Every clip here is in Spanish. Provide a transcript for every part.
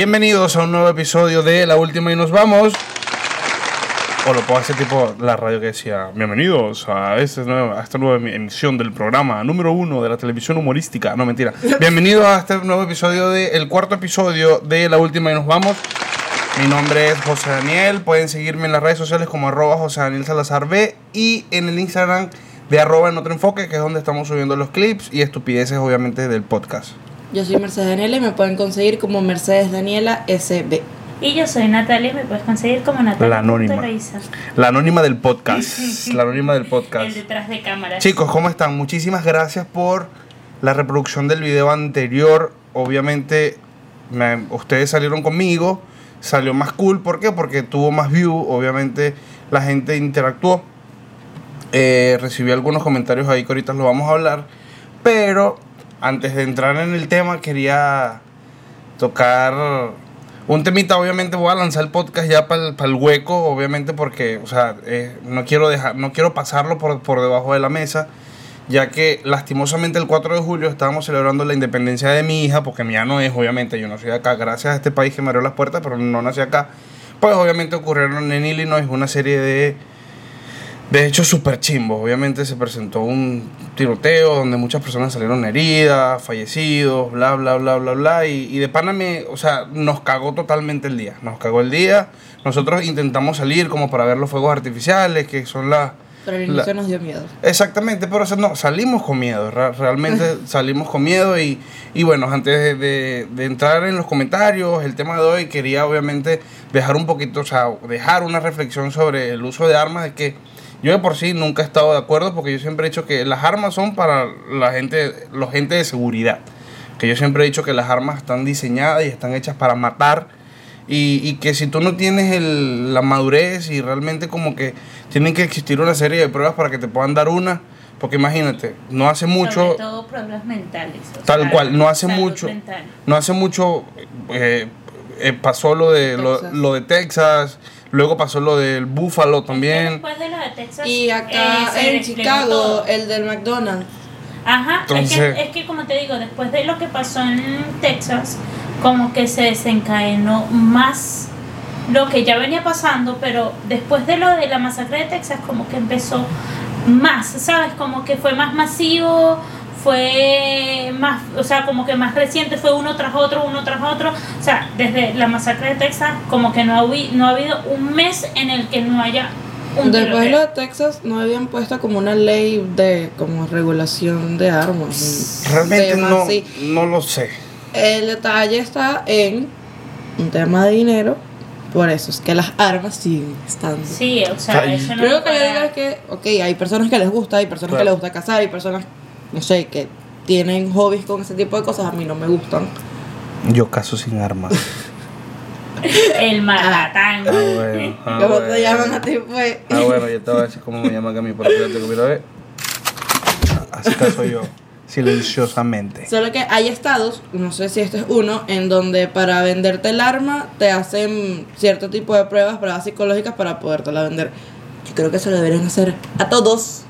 Bienvenidos a un nuevo episodio de La Última y nos vamos. O lo puedo hacer tipo la radio que decía, bienvenidos a, este nuevo- a esta nueva em- emisión del programa número uno de la televisión humorística. No, mentira. Bienvenidos a este nuevo episodio, de, el cuarto episodio de La Última y nos vamos. Mi nombre es José Daniel. Pueden seguirme en las redes sociales como arroba José Daniel Salazar B y en el Instagram de arroba en otro enfoque, que es donde estamos subiendo los clips y estupideces, obviamente, del podcast. Yo soy Mercedes Daniela y me pueden conseguir como Mercedes Daniela SB. Y yo soy Natalia y me puedes conseguir como Natalia. La anónima. La anónima del podcast. La anónima del podcast. El detrás de cámaras. Chicos, ¿cómo están? Muchísimas gracias por la reproducción del video anterior. Obviamente, me- ustedes salieron conmigo. Salió más cool. ¿Por qué? Porque tuvo más view. Obviamente, la gente interactuó. Eh, recibí algunos comentarios ahí que ahorita los vamos a hablar. Pero antes de entrar en el tema, quería tocar un temita. Obviamente, voy a lanzar el podcast ya para el, hueco. Obviamente, porque, o sea, eh, no quiero dejar, no quiero pasarlo por, por debajo de la mesa. Ya que lastimosamente el 4 de julio estábamos celebrando la independencia de mi hija, porque mía no es, obviamente, yo no soy acá, gracias a este país que me abrió las puertas, pero no nací acá. Pues obviamente ocurrieron en Illinois una serie de, de hechos súper chimbos. Obviamente se presentó un tiroteo donde muchas personas salieron heridas, fallecidos, bla, bla, bla, bla, bla. Y, y de pana me, o sea, nos cagó totalmente el día. Nos cagó el día. Nosotros intentamos salir como para ver los fuegos artificiales, que son las... Pero al inicio nos dio miedo. Exactamente, pero o sea, no, salimos con miedo, realmente salimos con miedo y, y bueno, antes de, de- de entrar en los comentarios, el tema de hoy quería obviamente dejar un poquito, o sea, dejar una reflexión sobre el uso de armas, de que yo de por sí nunca he estado de acuerdo porque yo siempre he dicho que las armas son para la gente, los gente de seguridad, que yo siempre he dicho que las armas están diseñadas y están hechas para matar y, y que si tú no tienes el- la madurez y realmente como que tienen que existir una serie de pruebas para que te puedan dar una, porque imagínate, no hace mucho, Sobre todo pruebas mentales. o tal sea, cual, no hace mucho, mental. no hace mucho eh, eh, pasó lo de lo, lo de Texas, luego pasó lo del Búfalo también. Después de lo de Texas. Y eh, acá se en Chicago, el del McDonald's. Ajá, Entonces- es, que, es que como te digo, después de lo que pasó en Texas, como que se desencadenó más lo que ya venía pasando, pero después de lo de la masacre de Texas, como que empezó más, ¿sabes? Como que fue más masivo, fue más, o sea, como que más reciente, fue uno tras otro, uno tras otro. O sea, desde la masacre de Texas, como que no ha, no ha habido un mes en el que no haya un Después de lo de Texas no habían puesto como una ley de como regulación de armas. Realmente no, así. no lo sé. El detalle está en un tema de dinero. Por eso es que las armas siguen estando. Sí, o sea, eso no Creo lo que le para- digo es que, ok, hay personas que les gusta, hay personas Claro. que les gusta cazar, hay personas, no sé, que tienen hobbies con ese tipo de cosas, a mí no me gustan. Yo caso sin armas. El maratán. Ah, bueno. ah, ¿Cómo bueno. te llaman a ti, pues? Ah, bueno, yo te voy a decir cómo me llaman a mí, pero fíjate que mira, ve. Así caso yo, silenciosamente. Solo que hay estados, no sé si este es uno, en donde para venderte el arma te hacen cierto tipo de pruebas, pruebas psicológicas para podértela vender. Yo creo que eso lo deberían hacer a todos,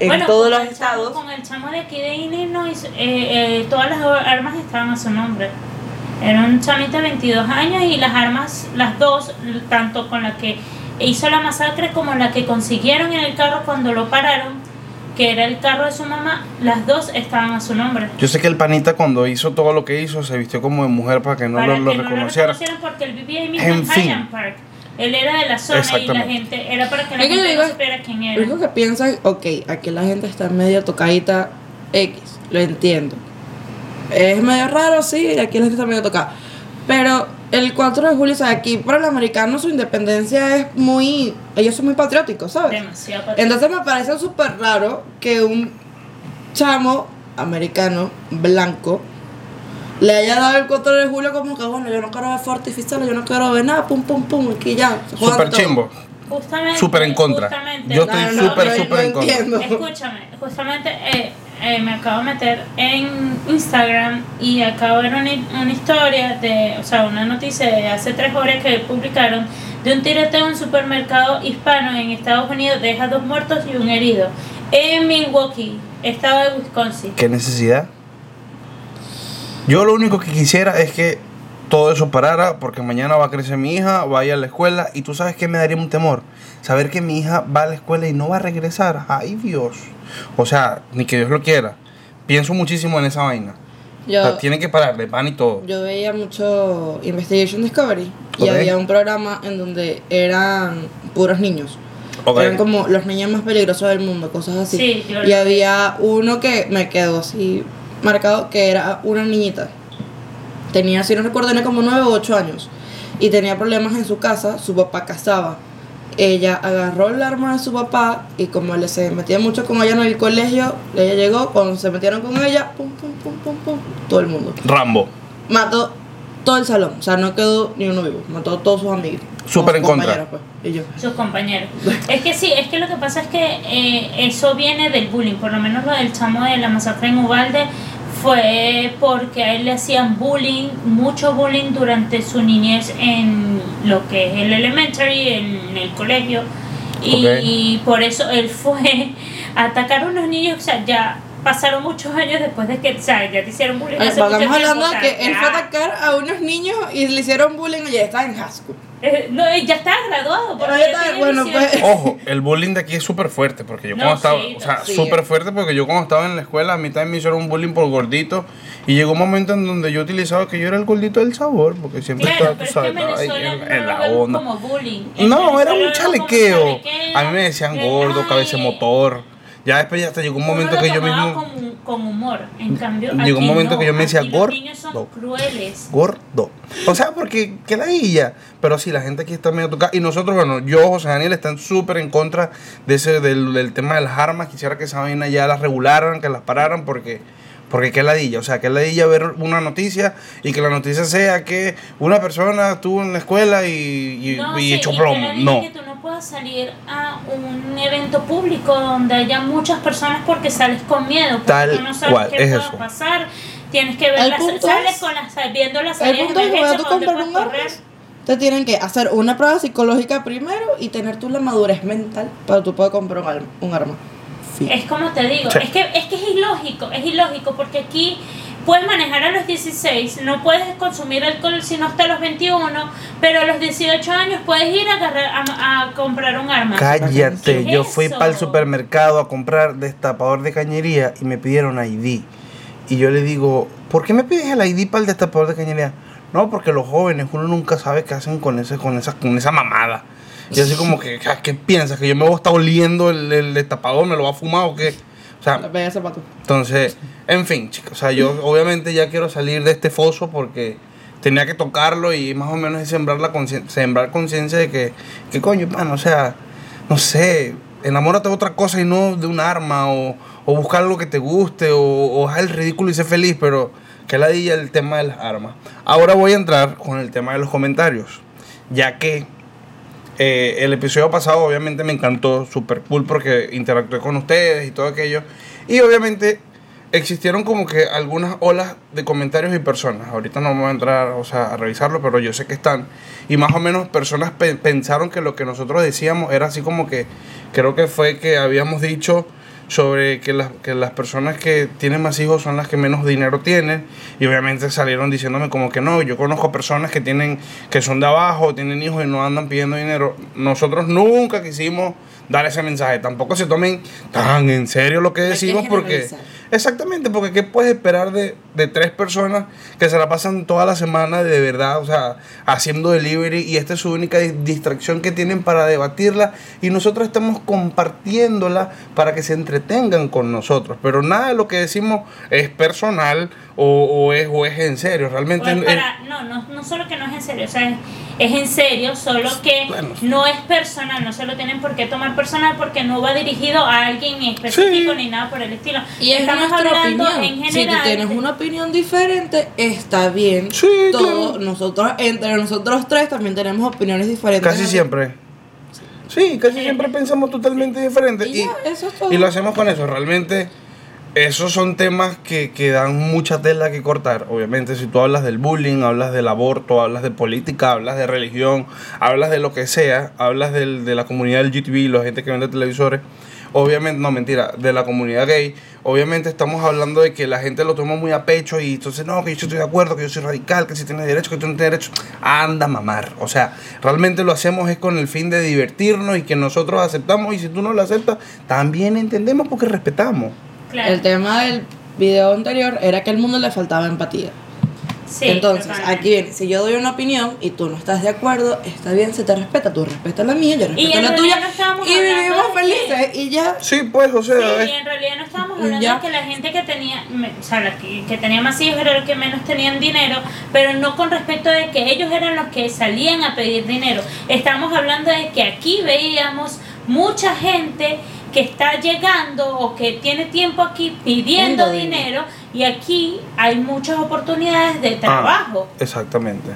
en Bueno, todos con los el chamo- estados. Con el chamo de aquí de Illinois, eh, eh, todas las armas estaban a su nombre. Era un chamito de 22 años y las armas, las dos, tanto con la que hizo la masacre como la que consiguieron en el carro cuando lo pararon, que era el carro de su mamá, las dos estaban a su nombre. Yo sé que el panita cuando hizo todo lo que hizo se vistió como de mujer para que no para lo, lo que no lo reconociera. reconocieran porque él vivía ahí mismo En en, Park. Él era de la zona y la gente, era para que la Es que yo gente digo- no supiera quién Lo era. único que piensan, ok, aquí la gente está medio tocadita X, lo entiendo. Es medio raro, sí, aquí la gente está medio tocada. Pero el 4 de julio, o sea, aquí para el americano su independencia es muy... Ellos son muy patrióticos, ¿sabes? Demasiado patriota. Entonces me parece súper raro que un chamo americano, blanco, le haya dado el 4 de julio como que, bueno, yo no quiero ver fortificiales, yo no quiero ver nada, pum, pum, pum, aquí ya. todo. chimbo. Justamente. Súper en contra. justamente, Yo estoy no, no, súper, no, súper no en contra. entiendo. Escúchame, justamente eh, eh, me acabo de meter en Instagram y acabo de ver una, una historia de, o sea, una noticia de hace tres horas que publicaron de un tiroteo en un supermercado hispano en Estados Unidos deja dos muertos y un herido en Milwaukee, estado de Wisconsin. ¿Qué necesidad? Yo lo único que quisiera es que todo eso parara porque mañana va a crecer mi hija, va a ir a la escuela y tú sabes que me daría un temor. Saber que mi hija va a la escuela y no va a regresar. Ay Dios. O sea, ni que Dios lo quiera. Pienso muchísimo en esa vaina. Yo, O sea, tiene que parar de pan y todo. yo veía mucho Investigation Discovery y había un programa en donde eran puros niños. Ok. Eran como los niños más peligrosos del mundo, cosas así. Sí, y había uno que me quedó así marcado, que era una niñita. Tenía, si no recuerdo, como 9 o 8 años. Y tenía problemas en su casa, su papá cazaba. Ella agarró el arma de su papá y como le se metía mucho con ella en el colegio, ella llegó, cuando se metieron con ella, pum, pum, pum, pum, pum, todo el mundo. Rambo. Mató todo el salón, o sea, no quedó ni uno vivo, mató a todos sus amigos. Súper en contra. pues, y yo. sus compañeros. Es que sí, es que lo que pasa es que eh, eso viene del bullying, por lo menos lo del chamo de la masacre en Ubalde fue porque a él le hacían bullying, mucho bullying durante su niñez en lo que es el elementary, en el colegio. Y, por eso él fue a atacar a unos niños, o sea, ya pasaron muchos años después de que, o sea, ya te hicieron bullying. Ay, hace mucho Estamos hablando de que él fue a atacar a unos niños y le hicieron bullying y ya estaba en high school. Eh, no, ya estaba graduado. porque Pero ya está- bueno, 18. pues. Ojo, el bullying de aquí es súper fuerte porque yo No, cuando estaba, sí, o sea, sí. súper fuerte porque yo cuando estaba en la escuela a mí también me hicieron un bullying por gordito y llegó un momento en donde yo utilizaba que yo era el gordito del sabor porque siempre Claro, estaba, tú es que sabes, en estaba ahí en, la onda. como bullying. En No, era un chalequeo. chalequeo, A mí me decían de, gordo, cabeza motor. Ya después ya hasta llegó un Uno momento lo que yo mismo Con, con humor. En cambio, Llegó un momento no, que yo me decía, aquí los "Gordo". niños son crueles. gordo. O sea, porque qué ladilla. Pero sí, la gente aquí está medio tocada. Y nosotros, bueno, yo, José Daniel, están súper en contra de ese, del, del tema de las armas. Quisiera que esa vaina ya las regularan, que las pararan, porque, porque qué ladilla. O sea, qué ladilla ver una noticia y que la noticia sea que una persona estuvo en la escuela y, y, No, y sí, echó y plomo. No. que tú no puedas salir a un evento público donde haya muchas personas porque sales con miedo. Porque Tal tú no sabes cual, qué es pueda eso. pasar. Tienes que ver El las, punto sales es- con las, viendo las El salidas punto es que de emergencia tú compras un arma, te tienen que hacer una prueba psicológica primero y tener tú la madurez mental para tú poder comprar un arma. Un arma. Es como te digo, Sí. es que es que es ilógico, es ilógico porque aquí puedes manejar a los 16, no puedes consumir alcohol sino hasta los 21, pero a los 18 años puedes ir a, agarrar, a, a comprar un arma. Cállate, ¿Qué yo es fui para el supermercado a comprar destapador de cañería y me pidieron ID. Y yo le digo, ¿por qué me pides el ID para el destapador de cañería? No, porque los jóvenes, uno nunca sabe qué hacen con, ese, con, esa, con esa mamada. Y así como que, "Ah, ¿qué piensas? ¿Que yo me voy a estar oliendo el, el destapador? ¿Me lo va a fumar o qué? O sea, entonces, en fin, chicos, o sea, yo obviamente ya quiero salir de este foso porque tenía que tocarlo y más o menos es sembrar la conciencia, sembrar conciencia de que, que coño, pan, o sea, no sé, enamórate de otra cosa y no de un arma o, o buscar algo que te guste o, o haz el ridículo y sé feliz, pero que ladilla el tema de las armas. Ahora voy a entrar con el tema de los comentarios, ya que eh, el episodio pasado obviamente me encantó, super cool porque interactué con ustedes y todo aquello. Y obviamente existieron como que algunas olas de comentarios y personas. Ahorita no vamos a entrar o sea, a revisarlo, pero yo sé que están. Y más o menos personas pe- pensaron que lo que nosotros decíamos era así como que, creo que fue que habíamos dicho sobre que las, que las personas que tienen más hijos son las que menos dinero tienen y obviamente salieron diciéndome como que no, yo conozco personas que tienen que son de abajo, tienen hijos y no andan pidiendo dinero. Nosotros nunca quisimos dar ese mensaje, tampoco se tomen tan en serio lo que decimos porque. Exactamente, porque qué puedes esperar de, de tres personas que se la pasan toda la semana de verdad, o sea, haciendo delivery y esta es su única di- distracción que tienen para debatirla y nosotros estamos compartiéndola para que se entretengan con nosotros, pero nada de lo que decimos es personal o, o es, o es en serio, realmente es- para- no, no, no solo que no es en serio, o sea, es, es en serio, solo que Bueno. no es personal, no se lo tienen por qué tomar personal porque no va dirigido a alguien en específico Sí. ni nada por el estilo. Y es Estamos nuestra hablando opinión. en si tú tienes una opinión diferente, está bien. Sí, Todo, claro. nosotros, entre nosotros tres también tenemos opiniones diferentes. casi siempre. Sí, casi siempre pensamos totalmente diferente. Y ya, eso es todo. Y lo hacemos con eso. Realmente esos son temas que, que dan mucha tela que cortar. Obviamente, si tú hablas del bullying, hablas del aborto, hablas de política, hablas de religión, hablas de lo que sea, hablas del- de la comunidad del GTV, la gente que vende televisores. Obviamente, no mentira, de la comunidad gay. Obviamente estamos hablando de que la gente lo toma muy a pecho y entonces no, que yo estoy de acuerdo, que yo soy radical, que si tienes derecho, que tú no tienes derecho. Anda mamar. O sea, realmente lo hacemos es con el fin de divertirnos y que nosotros aceptamos y si tú no lo aceptas, también entendemos porque respetamos. El tema del video anterior era que al mundo le faltaba empatía. Sí, Entonces, totalmente. aquí viene, si yo doy una opinión y tú no estás de acuerdo, está bien, se te respeta, tú respetas la mía, yo respeto la tuya no y vivimos felices y ya. Sí, pues, o sea, Sí, y en realidad no estábamos hablando Ya. de que la gente que tenía, o sea, la que, que tenía más hijos era los que menos tenían dinero, pero no con respecto de que ellos eran los que salían a pedir dinero. Estamos hablando de que aquí veíamos mucha gente que está llegando o que tiene tiempo aquí pidiendo dinero y aquí hay muchas oportunidades de trabajo. Ah, exactamente.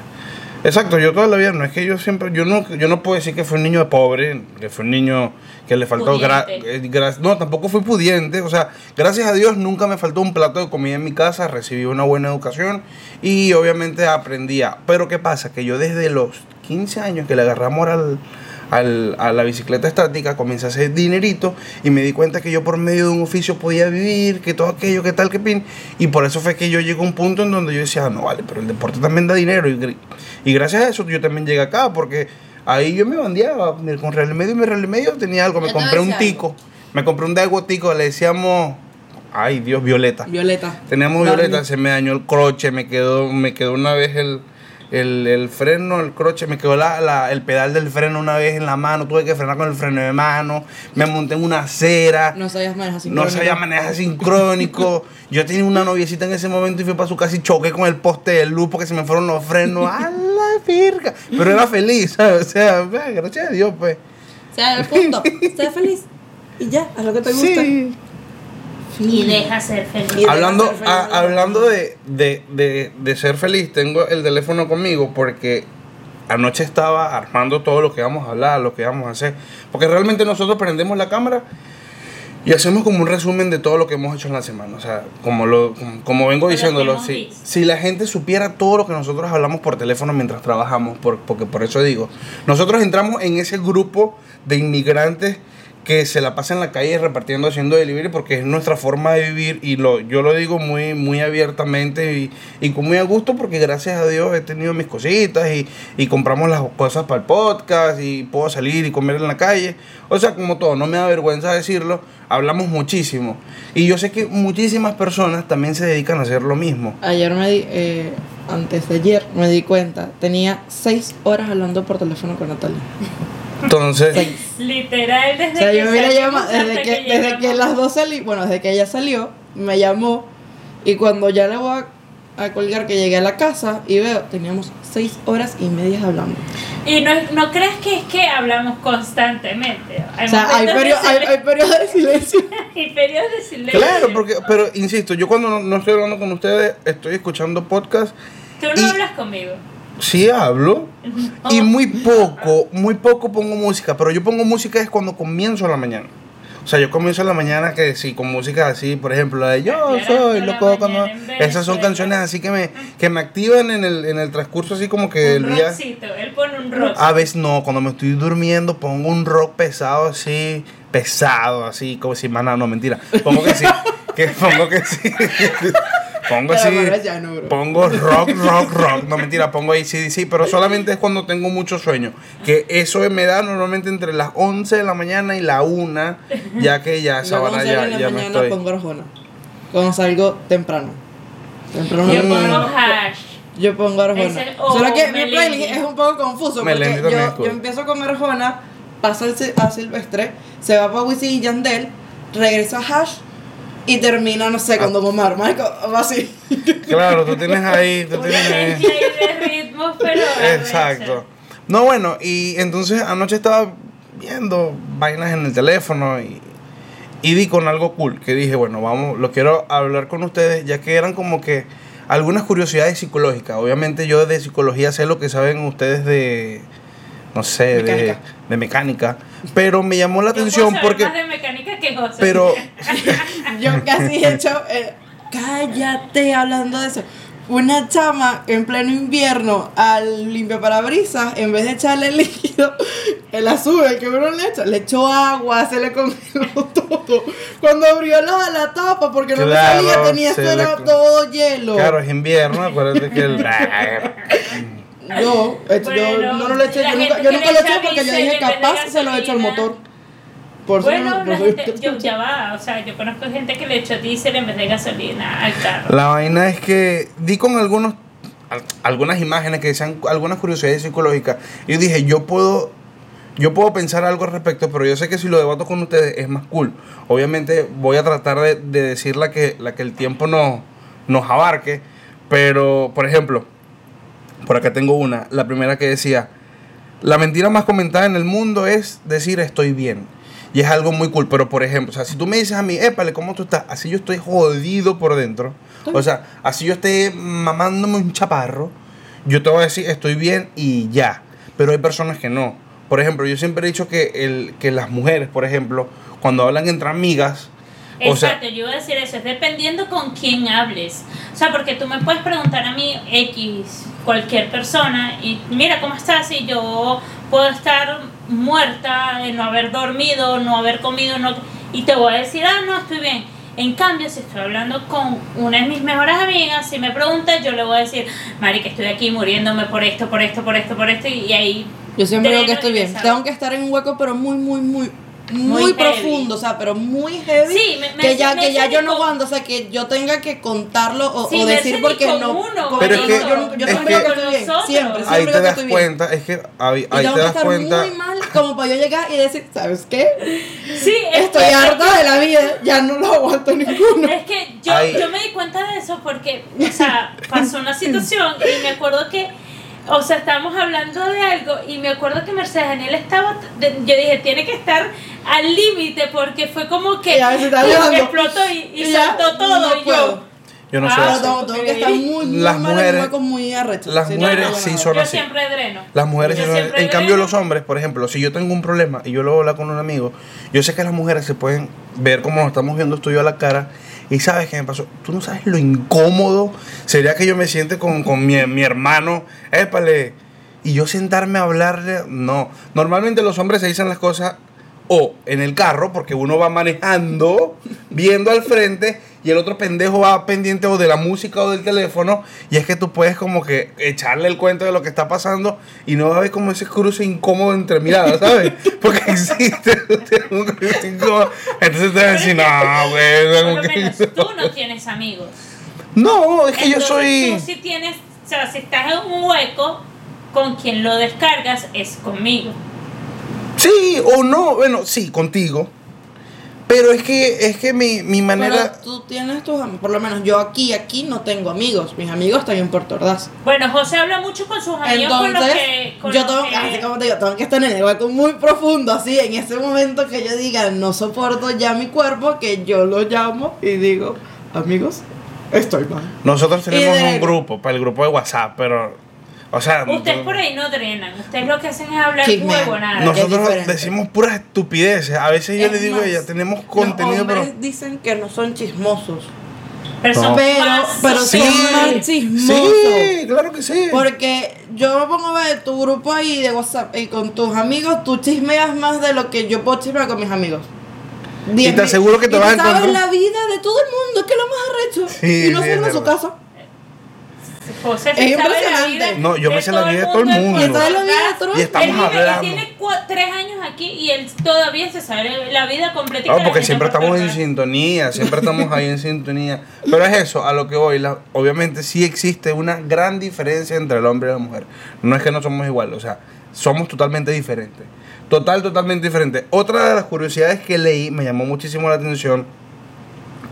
Exacto, yo toda la vida, no es que yo siempre, yo no, yo no puedo decir que fue un niño pobre, que fue un niño que le faltó, gra- eh, gra- no, tampoco fui pudiente, o sea, gracias a Dios nunca me faltó un plato de comida en mi casa, recibí una buena educación y obviamente aprendía. Pero ¿qué pasa? Que yo desde los 15 años que le agarré amor al, al- a la bicicleta estática, comencé a hacer dinerito y me di cuenta que yo por medio de un oficio podía vivir, que todo aquello, que tal, que pin. Y por eso fue que yo llegué a un punto en donde yo decía, "Ah, no vale, pero el deporte también da dinero. Y, gr- y gracias a eso yo también llegué acá, porque ahí yo me bandeaba con Real Medio y mi Real Medio tenía algo. Me Yo compré un tico, me compré un dago tico, le decíamos, ay Dios, Violeta. Violeta. Teníamos violeta, se me dañó el croche, me quedó, me quedó una vez el, el, el freno, el croche, me quedó la, la- el pedal del freno una vez en la mano, tuve que frenar con el freno de mano, me monté en una acera, No sabías manejar no sincrónico. sabía manejar sincrónico, yo tenía una noviecita en ese momento y fui para su casa y choqué con el poste de luz porque se me fueron los frenos, a la virga, pero era feliz, ¿sabes? O sea, gracias a Dios, pues. O sea, el punto, sé feliz y ya, haz lo que te gusta. Sí. Y deja ser feliz. Hablando ser feliz, a- hablando de, de, de, de ser feliz, tengo el teléfono conmigo porque anoche estaba armando todo lo que vamos a hablar, lo que vamos a hacer. Porque realmente nosotros prendemos la cámara y hacemos como un resumen de todo lo que hemos hecho en la semana. O sea, como, lo, como, como vengo que diciéndolo, si, visto. si la gente supiera todo lo que nosotros hablamos por teléfono mientras trabajamos, por- porque por eso digo, nosotros entramos en ese grupo de inmigrantes que se la pasan en la calle repartiendo, haciendo delivery, porque es nuestra forma de vivir y lo, yo lo digo muy, muy abiertamente y, y con muy gusto porque gracias a Dios he tenido mis cositas y, y compramos las cosas para el podcast y puedo salir y comer en la calle. O sea, como todo, no me da vergüenza decirlo, hablamos muchísimo. Y yo sé que muchísimas personas también se dedican a hacer lo mismo. Ayer me di, eh, antes de ayer me di cuenta, tenía seis horas hablando por teléfono con Natalia. Entonces. Literal, desde O sea, que yo me la salimos llama, desde que, desde que las dos salí, bueno, desde que ella salió, me llamó y cuando ya le voy a, a colgar que llegué a la casa y veo, teníamos seis horas y media hablando. Y no, no crees que es que hablamos constantemente. Hay O sea, hay, perio- hay, hay periodos de silencio. hay periodos de silencio. claro, porque, pero insisto, yo cuando no, no estoy hablando con ustedes, estoy escuchando podcast, Tú no y- hablas conmigo. Sí hablo. Y muy poco, muy poco pongo música, pero yo pongo música es cuando comienzo la mañana. O sea, yo comienzo la mañana que sí, con música así, por ejemplo, la de Yo soy loco cuando... Esas son canciones así que me, que me activan en el, en el transcurso así como que el día... rockcito, él pone un rock. A veces no, cuando me estoy durmiendo pongo un rock pesado así, pesado, así, como si, maná, no, mentira. Pongo que sí, que pongo que sí. pongo así, no, pongo rock, rock, rock. No, mentira, pongo ahí sí, sí, pero solamente es cuando tengo mucho sueño. Que eso me da normalmente entre las 11 de la mañana y la 1, ya que ya esa hora ya, ya me mañana estoy. pongo Arjona. Cuando salgo temprano. Temprano Yo me pongo pongo- hash. Yo pongo Arjona. O Solo que mi playlist es un poco confuso Melendi porque yo, yo empiezo con Arjona, paso a Silvestre, se va para Wisin y Yandel, regresa a Hash y termina, no sé, Don Omar. Marico, va así. Claro, tú tienes ahí, tú tienes ahí. De ritmos, pero. Exacto. No, bueno, y entonces anoche estaba viendo vainas en el teléfono y, y di con algo cool, que dije, bueno, vamos, lo quiero hablar con ustedes, ya que eran como que algunas curiosidades psicológicas. Obviamente yo de psicología sé lo que saben ustedes de, no sé, de, Mecánica. de mecánica. Pero me llamó la atención porque... más de mecánica que. Pero Yo casi he hecho. eh, cállate hablando de eso. Una chama en pleno invierno al limpiaparabrisas, en vez de echarle líquido, el azul, el que uno le echa, le echó agua, se le congeló todo. Cuando abrió la, la tapa, porque no Claro, me salía, tenía le todo hielo. claro, es invierno, acuérdate que el... Yo, eh, yo Bueno, no, no lo eché, la yo nunca, yo nunca le lo echa eché porque yo dije capaz se lo echo al gasolina. motor. Por eso bueno, no- eso- gente, yo, ya va, o sea, yo conozco gente que le echó diésel en vez de gasolina al carro. La vaina es que di con algunos al- algunas imágenes que decían algunas curiosidades psicológicas. Y dije, yo puedo yo puedo pensar algo al respecto, pero yo sé que si lo debato con ustedes es más cool. Obviamente voy a tratar de, de decir la que, la que el tiempo nos, nos abarque. Pero, por ejemplo, por acá tengo una. La primera que decía, la mentira más comentada en el mundo es decir estoy bien. Y es algo muy cool. Pero, por ejemplo, o sea, si tú me dices a mí, épale, ¿cómo tú estás? Así yo estoy jodido por dentro. O sea, así yo esté mamándome un chaparro. Yo te voy a decir estoy bien y ya. Pero hay personas que no. Por ejemplo, yo siempre he dicho que, el, que las mujeres, por ejemplo, cuando hablan entre amigas, o sea, Exacto, yo iba a decir eso, es dependiendo con quién hables. O sea, porque tú me puedes preguntar a mí, X, cualquier persona, y mira, ¿cómo estás? Y yo puedo estar muerta, de no haber dormido, no haber comido, no, y te voy a decir, ah, no, estoy bien. En cambio, si estoy hablando con una de mis mejores amigas, si me pregunta, yo le voy a decir, Mari, que estoy aquí muriéndome por esto, por esto, por esto, por esto, y ahí... Yo siempre digo que estoy bien. Tengo que estar en un hueco, pero muy, muy, muy, muy, profundo, o sea, pero muy heavy. Sí, me- me- que ya, me que ya yo no aguanto, o sea, que yo tenga que contarlo o, Sí, o decir porque con no. uno, con- Pero es yo- que- yo, yo, es que- que estoy bien. Nosotros. Siempre, siempre ahí te das bien. cuenta, es que ahí, ahí tengo te que das estar cuenta. muy mal como para yo llegar y decir, ¿sabes qué? Sí, es Estoy que- harta de la vida, ya no lo aguanto ninguno. Es que yo, yo me di cuenta de eso porque, o sea, pasó una situación y me acuerdo que, o sea, estábamos hablando de algo y me acuerdo que Mercedes Daniel estaba, de- yo dije, tiene que estar al límite porque fue como que Ya, se está ¡pum! llorando. explotó y, y Y ya, saltó todo no y puedo. yo. Yo no sé. Ah, Pero hacer. tengo, tengo que estar muy, muy Las mujeres- muy las mujeres no, no, sí son Yo así. siempre dreno. Las mujeres, Yo sí son- en cambio los hombres, por ejemplo, si yo tengo un problema y yo lo hablar con un amigo, yo sé que las mujeres se pueden ver como nos estamos viendo tú y yo a la cara y sabes qué me pasó. Tú no sabes lo incómodo sería que yo me siente con, con mi, mi hermano, épale, y yo sentarme a hablarle, no. Normalmente los hombres se dicen las cosas o en el carro, porque uno va manejando, viendo al frente, y el otro pendejo va pendiente o de la música o del teléfono, y es que tú puedes como que echarle el cuento de lo que está pasando y no va a haber como ese cruce incómodo entre miradas, ¿sabes? Porque existe un cruce incómodo. Entonces te vas a decir, no, güey. Por lo menos no". tú no tienes amigos. No, es que yo soy... Tú sí tienes, o sea, si estás en un hueco, con quien lo descargas es conmigo. Sí o no, bueno, sí, contigo. Pero es que, es que mi, mi manera... Pero tú tienes tus amigos, por lo menos yo aquí, aquí no tengo amigos. Mis amigos están en Puerto Ordaz. Bueno, José habla mucho con sus amigos con los Entonces, que. Con yo los tengo, que- así como te digo, tengo que estar en el hueco muy profundo, así, en ese momento que yo diga, no soporto ya mi cuerpo, que yo lo llamo y digo, amigos, estoy mal. Nosotros tenemos de- un grupo, para el grupo de WhatsApp, pero... O sea, Ustedes por ahí no drenan. Ustedes lo que hacen es hablar Chismean. huevo, nada. No. que es nosotros decimos puras estupideces. A veces yo le digo a ella, tenemos contenido, Los pero... hombres dicen que no son chismosos, pero No. son pero, Sí, son más chismosos. sí, claro que sí. Porque yo me pongo a ver tu grupo ahí de WhatsApp y con tus amigos, tú chismeas más de lo que yo puedo chismear con mis amigos. Y te aseguro que te vas a tú sabes encontrar- la vida de todo el mundo, que es lo más arrecho. Sí, y no sí, en su casa. José Es impresionante. vida No, yo me sé la vida de todo el mundo. Y sabe la vida de Ordaz. todo el Y estamos él hablando. tiene tres años aquí y él todavía se sabe la vida completa. No, porque siempre estamos en sintonía, siempre estamos ahí en sintonía. Pero es eso, a lo que voy. la- obviamente sí existe una gran diferencia entre el hombre y la mujer. No es que no somos iguales, o sea, somos totalmente diferentes. Total, totalmente diferentes. Otra de las curiosidades que leí me llamó muchísimo la atención,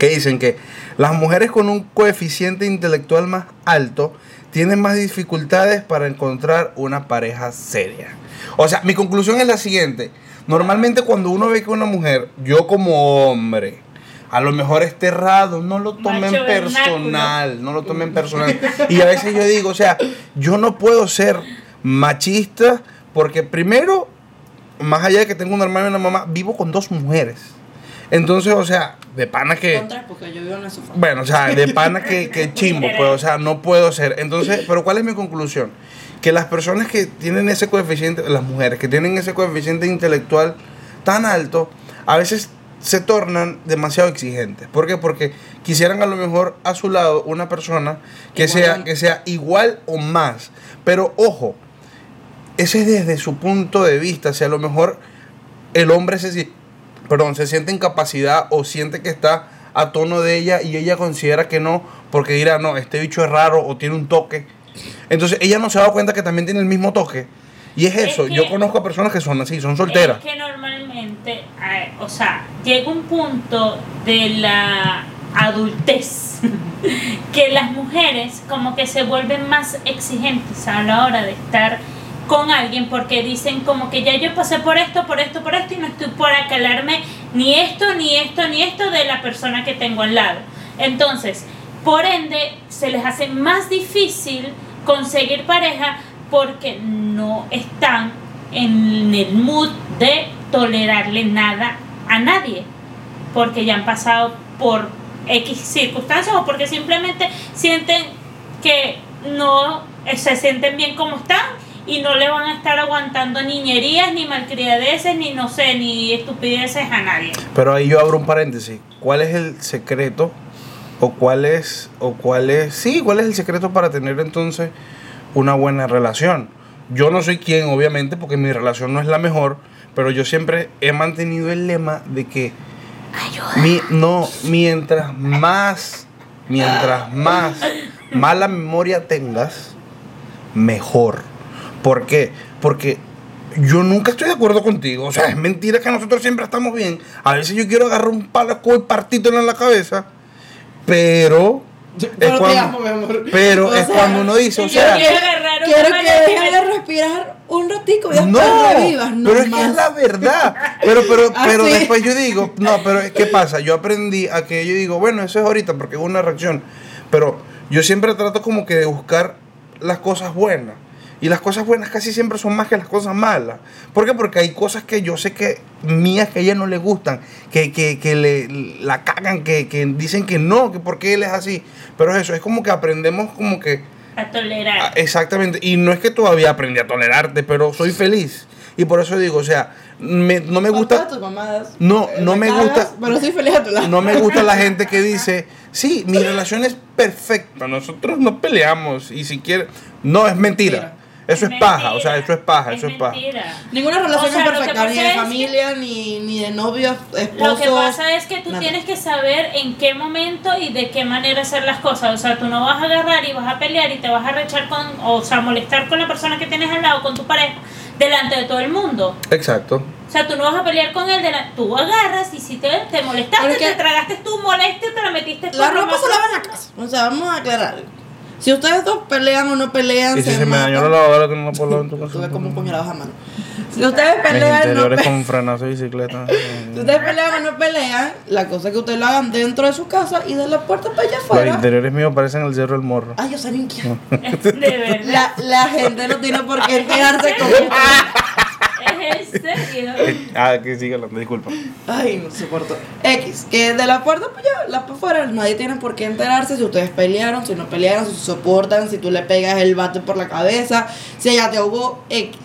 que dicen que las mujeres con un coeficiente intelectual más alto tienen más dificultades para encontrar una pareja seria. O sea, mi conclusión es la siguiente. Normalmente cuando uno ve que una mujer, yo como hombre, a lo mejor esté errado, no lo tomen Macho personal, no lo tomen personal. Y a veces yo digo, o sea, yo no puedo ser machista Porque primero, más allá de que tengo un hermano y una mamá, vivo con dos mujeres. Entonces, o sea, de pana que... Con tres, porque yo vivo en el sofá. Bueno, o sea, de pana que, que chimbo, pues, o sea, no puedo ser. Entonces, pero ¿cuál es mi conclusión? Que las personas que tienen ese coeficiente, las mujeres que tienen ese coeficiente intelectual tan alto, a veces se tornan demasiado exigentes. ¿Por qué? Porque quisieran a lo mejor a su lado una persona que Igual. sea, que sea igual o más. Pero ojo, ese es desde su punto de vista. Si a lo mejor el hombre se, perdón, se siente en capacidad o siente que está a tono de ella y ella considera que no, porque dirá, no, este bicho es raro o tiene un toque. Entonces ella no se ha dado cuenta que también tiene el mismo toque. Y es Es eso, que- yo conozco a personas que son así, son solteras. Es que normalmente, o sea, llega un punto de la adultez que las mujeres como que se vuelven más exigentes a la hora de estar con alguien porque dicen como que ya yo pasé por esto, por esto, por esto y no estoy por acalarme ni esto, ni esto, ni esto de la persona que tengo al lado. Entonces, por ende, se les hace más difícil conseguir pareja porque no están en el mood de tolerarle nada a nadie. Porque ya han pasado por X circunstancias o porque simplemente sienten que no se sienten bien como están y no le van a estar aguantando niñerías, ni malcriadeces, ni no sé, ni estupideces a nadie. Pero ahí yo abro un paréntesis. ¿Cuál es el secreto? ¿O cuál es, o cuál es, sí, cuál es el secreto para tener entonces una buena relación? Yo no soy quien, obviamente, porque mi relación no es la mejor, pero yo siempre he mantenido el lema de que mi- no, mientras más, mientras más mala memoria tengas, mejor. ¿Por qué? Porque yo nunca estoy de acuerdo contigo. O sea, es mentira que nosotros siempre estamos bien. A veces yo quiero agarrar un palo escoba y partírtelo en la cabeza. Pero. Es Pero te cuando, amo, mi amor. pero O es sea, cuando uno dice, o yo sea. quiero Quiero que dejes de respirar un ratico y No, revivas, no pero es que es la verdad. Pero, pero, Ah, pero después yo digo, no, pero ¿qué pasa? Yo aprendí a que yo digo, bueno, eso es ahorita porque es una reacción. Pero yo siempre trato como que de buscar las cosas buenas. Y las cosas buenas casi siempre son más que las cosas malas. ¿Por qué? Porque hay cosas que yo sé que mías que a ella no le gustan, que, que, que le la cagan, que, que dicen que no, que por qué él es así. Pero eso, es como que aprendemos como que A tolerar. Ah, Exactamente, y no es que todavía aprendí a tolerarte, pero soy feliz. Y por eso digo, o sea, me- no me gusta, tus mamadas. No, Eh, no me cagas, gusta- Pero soy feliz a tu lado. no me gusta la gente que dice, sí, mi relación es perfecta, nosotros no peleamos y si no es mentira. Eso es paja, o sea, eso es paja, eso es paja. mentira. Ninguna relación O sea, es perfecta, ni de que- familia, ni, ni de novio, esposo. Lo que pasa es que tú nada. tienes que saber en qué momento y de qué manera hacer las cosas. O sea, tú no vas a agarrar y vas a pelear y te vas a rechar con, o sea, molestar con la persona que tienes al lado, con tu pareja, delante de todo el mundo. Exacto. O sea, tú no vas a pelear con él, de la- tú agarras y si te, te molestaste, te tragaste tu molestia, te la metiste La ropa se lava en la casa. O sea, vamos a aclarar. Si ustedes dos pelean o no pelean, Y si se me matan. dañó la lavadora que no la puedo lavar en tu casa. Tuve como un puñalazo a mano. Si ustedes Mis pelean no interiores pe- con frenazo de bicicleta. si ustedes pelean o no pelean, la cosa es que ustedes lo hagan dentro de su casa y de la puerta para allá Los afuera. interiores míos parecen el cerro del morro. Ay, yo soy inquieta. De verdad. La, la gente no tiene por qué como Es en serio. Ah, que siga hablando, disculpa. Ay, no soporto. X, que de la puerta para allá, la para afuera, nadie tiene por qué enterarse si ustedes pelearon, si no pelearon, si se soportan, si tú le pegas el bate por la cabeza, si ella te ahogó, X.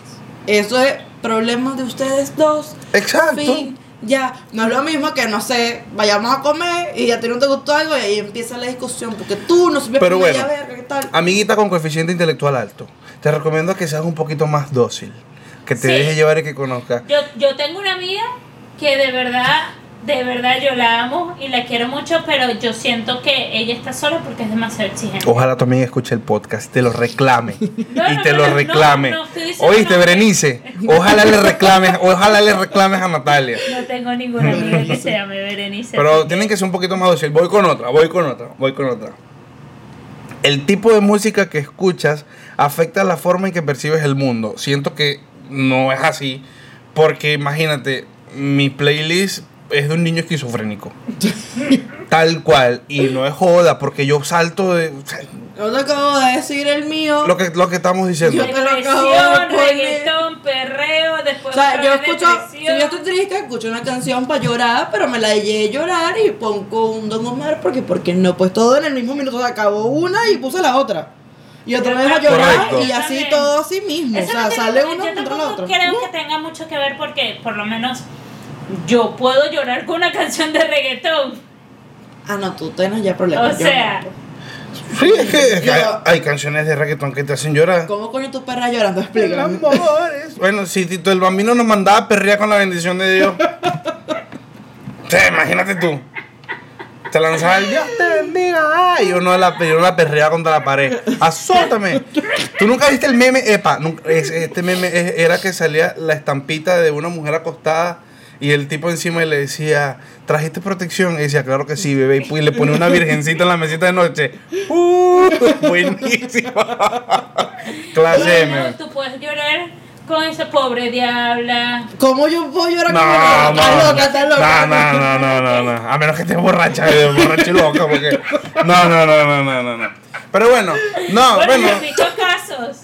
Eso es problema de ustedes dos. Exacto. Fin. Ya, no es lo mismo que, no sé, vayamos a comer y a ti no te gustó algo y ahí empieza la discusión porque tú no supiste Pero bueno, verga, ¿qué tal? Amiguita con coeficiente intelectual alto, te recomiendo que seas un poquito más dócil, que te Sí. dejes llevar y que conozcas. Yo, yo tengo una amiga que de verdad, de verdad yo la amo y la quiero mucho, pero yo siento que ella está sola porque es demasiado exigente. Ojalá amiga escuche el podcast, te lo reclame No, y no, te no, lo reclame. Oíste. Berenice, ojalá le reclames, ojalá le reclames a Natalia. No tengo ninguna amiga que se llame Berenice. Pero tienen que ser un poquito más dócil. Voy con otra, voy con otra, voy con otra. El tipo de música que escuchas afecta la forma en que percibes el mundo. Siento que no es así, porque imagínate, mi playlist es de un niño esquizofrénico. Tal cual, y no es joda, porque yo salto de... o sea, Yo te acabo de decir el mío. Lo que, lo que estamos diciendo. Yo te lo acabo de reggaetón, después O sea, yo escucho, si depresión. yo estoy triste, escucho una canción para llorar, pero me la dejé llorar y pongo un Don Omar porque, porque no, pues todo en el mismo minuto se acabó una y puse la otra. Y otra vez a llorar Correcto. y así También. todo así mismo. Eso o sea, no sale yo uno contra tampoco otra. creo que tenga mucho que ver porque por lo menos yo puedo llorar con una canción de reggaetón. Ah, no, tú tienes ya problemas. O sea, no. Sí, es que, es que hay, hay canciones de reggaetón que te hacen llorar. ¿Cómo coño tu perra llorando? El Explícame. Bueno, si Tito el Bambino nos mandaba a perrear con la bendición de Dios. Sea, imagínate tú. Te lanzaba el Dios te bendiga. Y uno la, y uno la perrea contra la pared. Azótame. ¿Tú nunca viste el meme? Epa, este meme era que salía la estampita de una mujer acostada y el tipo encima le decía, ¿trajiste protección? Y decía, claro que sí, bebé. Y le pone una virgencita en la mesita de noche. ¡Uh! Buenísima. Clase meme. tú puedes llorar con esa pobre diabla. ¿Cómo yo puedo llorar No, con no? Estás loca, estás loca. no, no, no, no, no, no. A menos que estés borracha, borracha y loca, porque. No, no, no, no, no, no, no. Pero bueno, no, bueno, bueno. casos.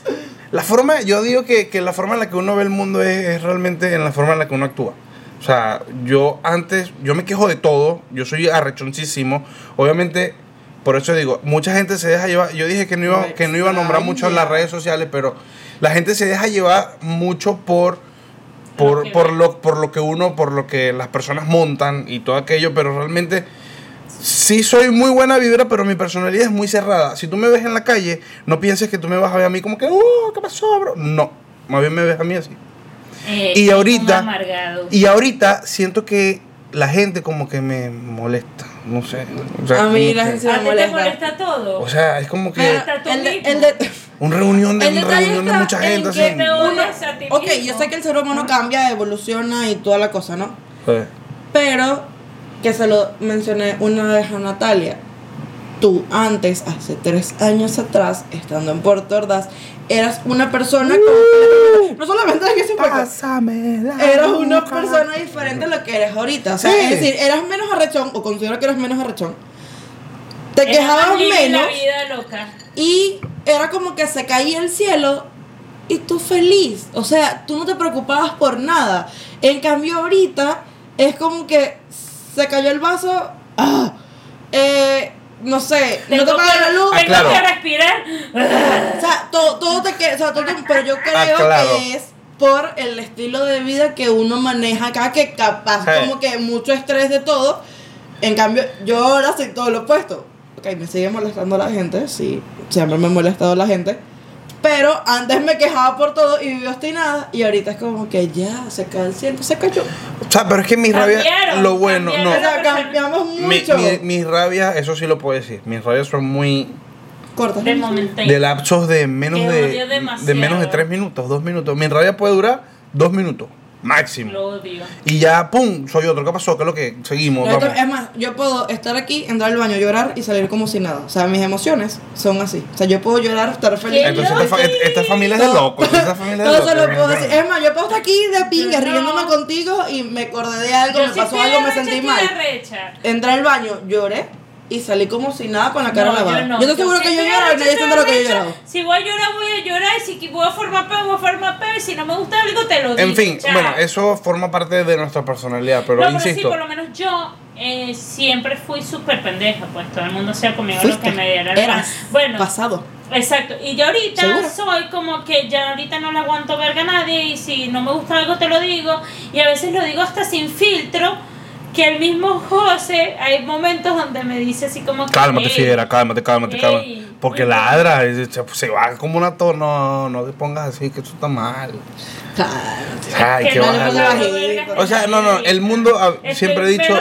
La forma, yo digo que, que la forma en la que uno ve el mundo es, es realmente en la forma en la que uno actúa. O sea, yo antes, yo me quejo de todo, yo soy arrechoncísimo. Obviamente, por eso digo, mucha gente se deja llevar. Yo dije que no iba, que no iba a nombrar mucho en las redes sociales, pero la gente se deja llevar mucho por Lo por, que por lo por lo que uno por lo que las personas montan y todo aquello pero realmente sí soy muy buena vibra pero mi personalidad es muy cerrada si tú me ves en la calle no pienses que tú me vas a ver a mí como que uh qué pasó bro no más bien me ves a mí así Eh, Y ahorita- y ahorita siento que la gente como que me molesta no sé o sea, A mí la gente- ¿A me ti te molesta. molesta todo? o sea es como que Hasta tú El de- mismo. el de- un reunión de una detalle reunión de mucha en gente que así ti Ok, yo sé que el ser humano cambia, evoluciona y toda la cosa, ¿no? Sí. Pero, que se lo mencioné una vez a Natalia, tú antes, hace tres años atrás, estando en Puerto Ordaz, eras una persona completamente- No solamente en ese aspecto, Pásame la eras una boca. persona diferente a lo que eres ahorita. O sea, Sí. es decir, eras menos arrechón, o considero que eras menos arrechón. Te quejabas menos La vida loca. Y era como que se caía el cielo y tú feliz. O sea, tú no te preocupabas por nada. En cambio, ahorita es como que se cayó el vaso. ah, eh, no sé, no te Tengo paga que- la luz. Ah, Tengo claro. que respirar. O sea, todo, todo te queda. O sea, todo te- pero yo creo Ah, claro. que es por el estilo de vida que uno maneja acá, que capaz, Sí. como que mucho estrés de todo. En cambio, yo ahora soy todo lo opuesto. Ok, me sigue molestando la gente, sí, siempre me ha molestado la gente. Pero antes me quejaba por todo y vivía obstinada. Y ahorita es como que ya, se cae el cielo, se cayó. O sea, pero es que mi rabia, Cambiaron, lo bueno. O no. sea, cambiamos Mi, mucho. mi, mis rabias, eso sí lo puedo decir. Mis rabias son muy. Cortas. De momento. de lapsos de menos de. De menos de tres minutos, dos minutos. Mi rabia puede durar dos minutos, máximo. Lo odio. Y ya, pum, soy otro. ¿Qué pasó? ¿Qué es lo que seguimos? Vamos. es más, yo puedo estar aquí, entrar al baño, llorar y salir como si nada. O sea, mis emociones son así. O sea, yo puedo llorar, estar feliz. Entonces, esta, fa- esta familia es de locos. Esta familia es de lo locos. puedo decir. Es más, yo puedo estar aquí de pinga No. riéndome contigo y me acordé de algo, Yo me sí pasó algo, me sentí mal. Entré al baño, lloré y salí como si nada con la cara No, lavada. yo no. Yo estoy seguro que yo lloro y nadie siente lo que yo llorado. Si voy a llorar, voy a llorar. Y si voy a formar peo, voy a formar peo. Y si no me gusta algo, te lo digo. En fin, Chao. bueno, eso forma parte de nuestra personalidad, pero no, pero sí, insisto. por lo menos yo eh, siempre fui súper pendeja. Pues todo el mundo hacía conmigo Fuiste, lo que me diera eras. Bueno, pasado. Exacto, y yo ahorita soy como que ya ahorita no le aguanto verga a nadie y si no me gusta algo te lo digo y a veces lo digo hasta sin filtro que el mismo José hay momentos donde me dice así como que Cálmate, "Ey, fiera, cálmate, cálmate, Ey. cálmate. Porque ladra, y se va como una tos. No, no te pongas así, que eso está mal. Cálmate. Ay, que qué no le. O sea, no, no, el mundo, ah, siempre he dicho,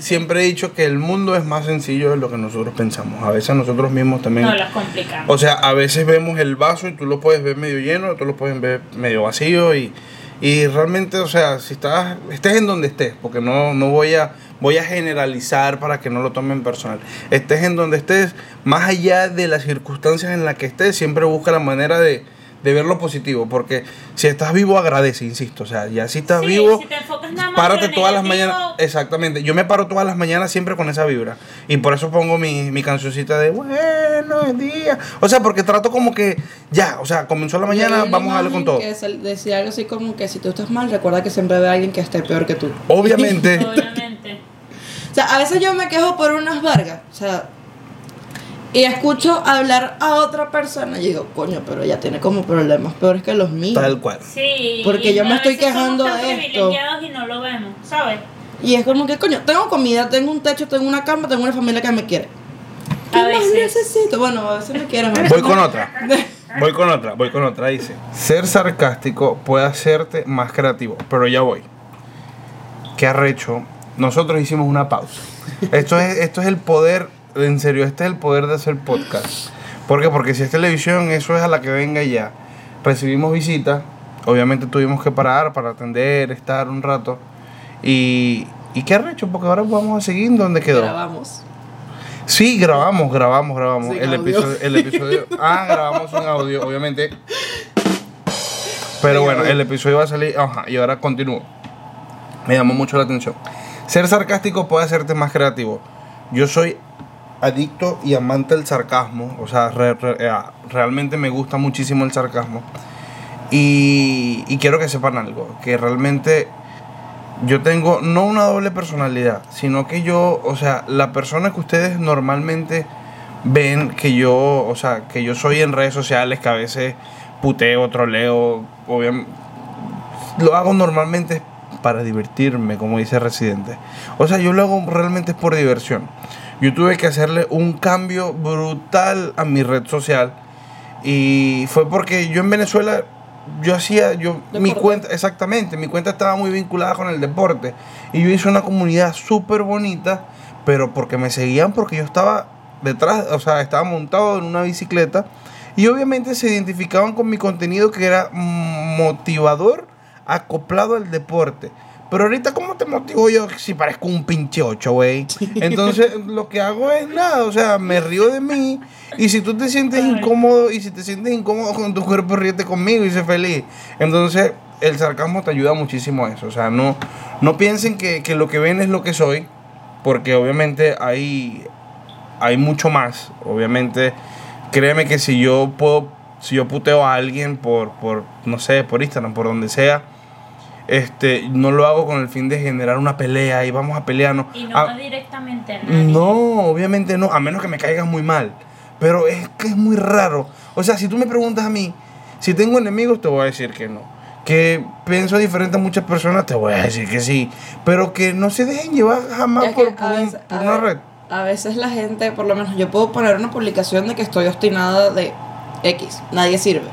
siempre he dicho que el mundo es más sencillo de lo que nosotros pensamos. A veces nosotros mismos también. no las complicamos. O sea, a veces vemos el vaso y tú lo puedes ver medio lleno, tú lo puedes ver medio vacío y, y realmente, o sea, si estás, estés en donde estés, porque no, no voy a voy a generalizar para que no lo tomen personal. Estés en donde estés, más allá de las circunstancias en las que estés, siempre busca la manera de, de ver lo positivo, porque si estás vivo agradece, insisto, o sea, ya si estás Sí, vivo, si te enfocas nada más párate en todas las mañanas, exactamente, yo me paro todas las mañanas siempre con esa vibra, y por eso pongo mi, mi cancioncita de buenos días, o sea, porque trato como que ya, o sea, comenzó la mañana, vamos a darle con todo. Que sal- decía algo así como que si tú estás mal, recuerda que siempre ve a alguien que esté peor que tú. Obviamente, Obviamente. O sea, a veces yo me quejo por unas vargas, o sea, y escucho hablar a otra persona y digo, coño, pero ella tiene como problemas peores que los míos. tal cual. Sí. Porque yo me estoy veces somos quejando tan de esto. privilegiados y no lo vemos, ¿sabes? Y es como que, coño, tengo comida, tengo un techo, tengo una cama, tengo una familia que me quiere. ¿Qué A más veces. necesito? Bueno, a veces me quieren. Voy con otra. Voy con otra, voy con otra, dice. Ser sarcástico puede hacerte más creativo, pero ya voy. ¿Qué arrecho? Nosotros hicimos una pausa. Esto es, esto es el poder, en serio, este es el poder de hacer podcast. ¿Por qué? Porque si es televisión, eso es a la que venga y ya. Recibimos visitas, obviamente tuvimos que parar para atender, estar un rato. Y, y qué arrecho, porque ahora vamos a seguir donde quedó. Grabamos. Sí, grabamos, grabamos, grabamos. El, episodio, el episodio. Ah, grabamos un audio, obviamente. Pero bueno, el episodio va a salir. Ajá, y ahora continúo. Me llamó mucho la atención. Ser sarcástico puede hacerte más creativo. Yo soy adicto y amante del sarcasmo. O sea, re- re- eh, realmente me gusta muchísimo el sarcasmo. Y, y quiero que sepan algo: que realmente yo tengo no una doble personalidad, sino que yo, o sea, la persona que ustedes normalmente ven que yo, o sea, que yo soy en redes sociales, que a veces puteo, troleo, obviamente, lo hago normalmente para divertirme, como dice Residente. O sea, yo lo hago realmente por diversión. Yo tuve que hacerle un cambio brutal a mi red social. Y fue porque yo en Venezuela yo hacía yo mi cuenta exactamente, mi cuenta estaba muy vinculada con el deporte. Y yo hice una comunidad súper bonita, pero porque me seguían porque yo estaba detrás, o sea, estaba montado en una bicicleta. Y obviamente se identificaban con mi contenido que era motivador acoplado al deporte. Pero ahorita, ¿cómo te motivo yo si parezco un pinche ocho, güey? Entonces, lo que hago es nada, o sea, me río de mí. Y si tú te sientes incómodo, y si te sientes incómodo con tu cuerpo, ríete conmigo y sé feliz. Entonces, el sarcasmo te ayuda muchísimo a eso. O sea, no, no piensen que, que lo que ven es lo que soy, porque obviamente hay, hay mucho más. Obviamente, créeme que si yo puedo, si yo puteo a alguien por, por no sé, por Instagram, por donde sea, este, no lo hago con el fin de generar una pelea y vamos a pelearnos. Y no Ah, va directamente a nadie. no, obviamente no, a menos que me caigas muy mal. Pero es que es muy raro. O sea, si tú me preguntas a mí, si tengo enemigos, te voy a decir que no. Que pienso diferente a muchas personas, te voy a decir que sí. Pero que no se dejen llevar jamás por, por a un- veces- por a una ver, red. A veces la gente, por lo menos yo puedo poner una publicación de que estoy obstinada de X, nadie sirve.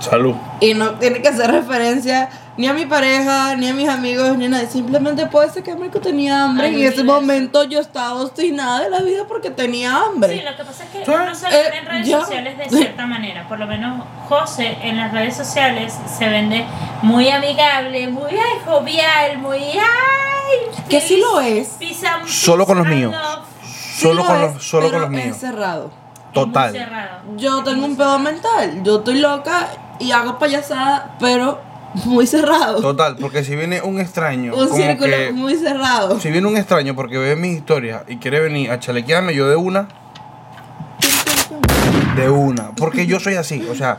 Salud. Y no tiene que hacer referencia ni a mi pareja, ni a mis amigos, ni a nadie. Simplemente puede ser que Marco tenía hambre Ay, y en ese momento yo estaba obstinada de la vida porque tenía hambre. Sí, lo que pasa es que uno se vende Eh, en redes ya. sociales de cierta manera. Por lo menos José en las redes sociales se vende muy amigable, muy ay, jovial, muy ay. Que sí lo es. Solo con los míos. Sí Solo lo con es, los, solo pero con los es míos. cerrado. Es muy Total. cerrado. Yo Es tengo un pedo mental. Yo estoy loca y hago payasada, pero muy cerrado. Total, porque si viene un extraño, un como círculo que- muy cerrado. si viene un extraño porque ve mis historias y quiere venir a chalequearme, yo de una, de una, porque yo soy así, o sea,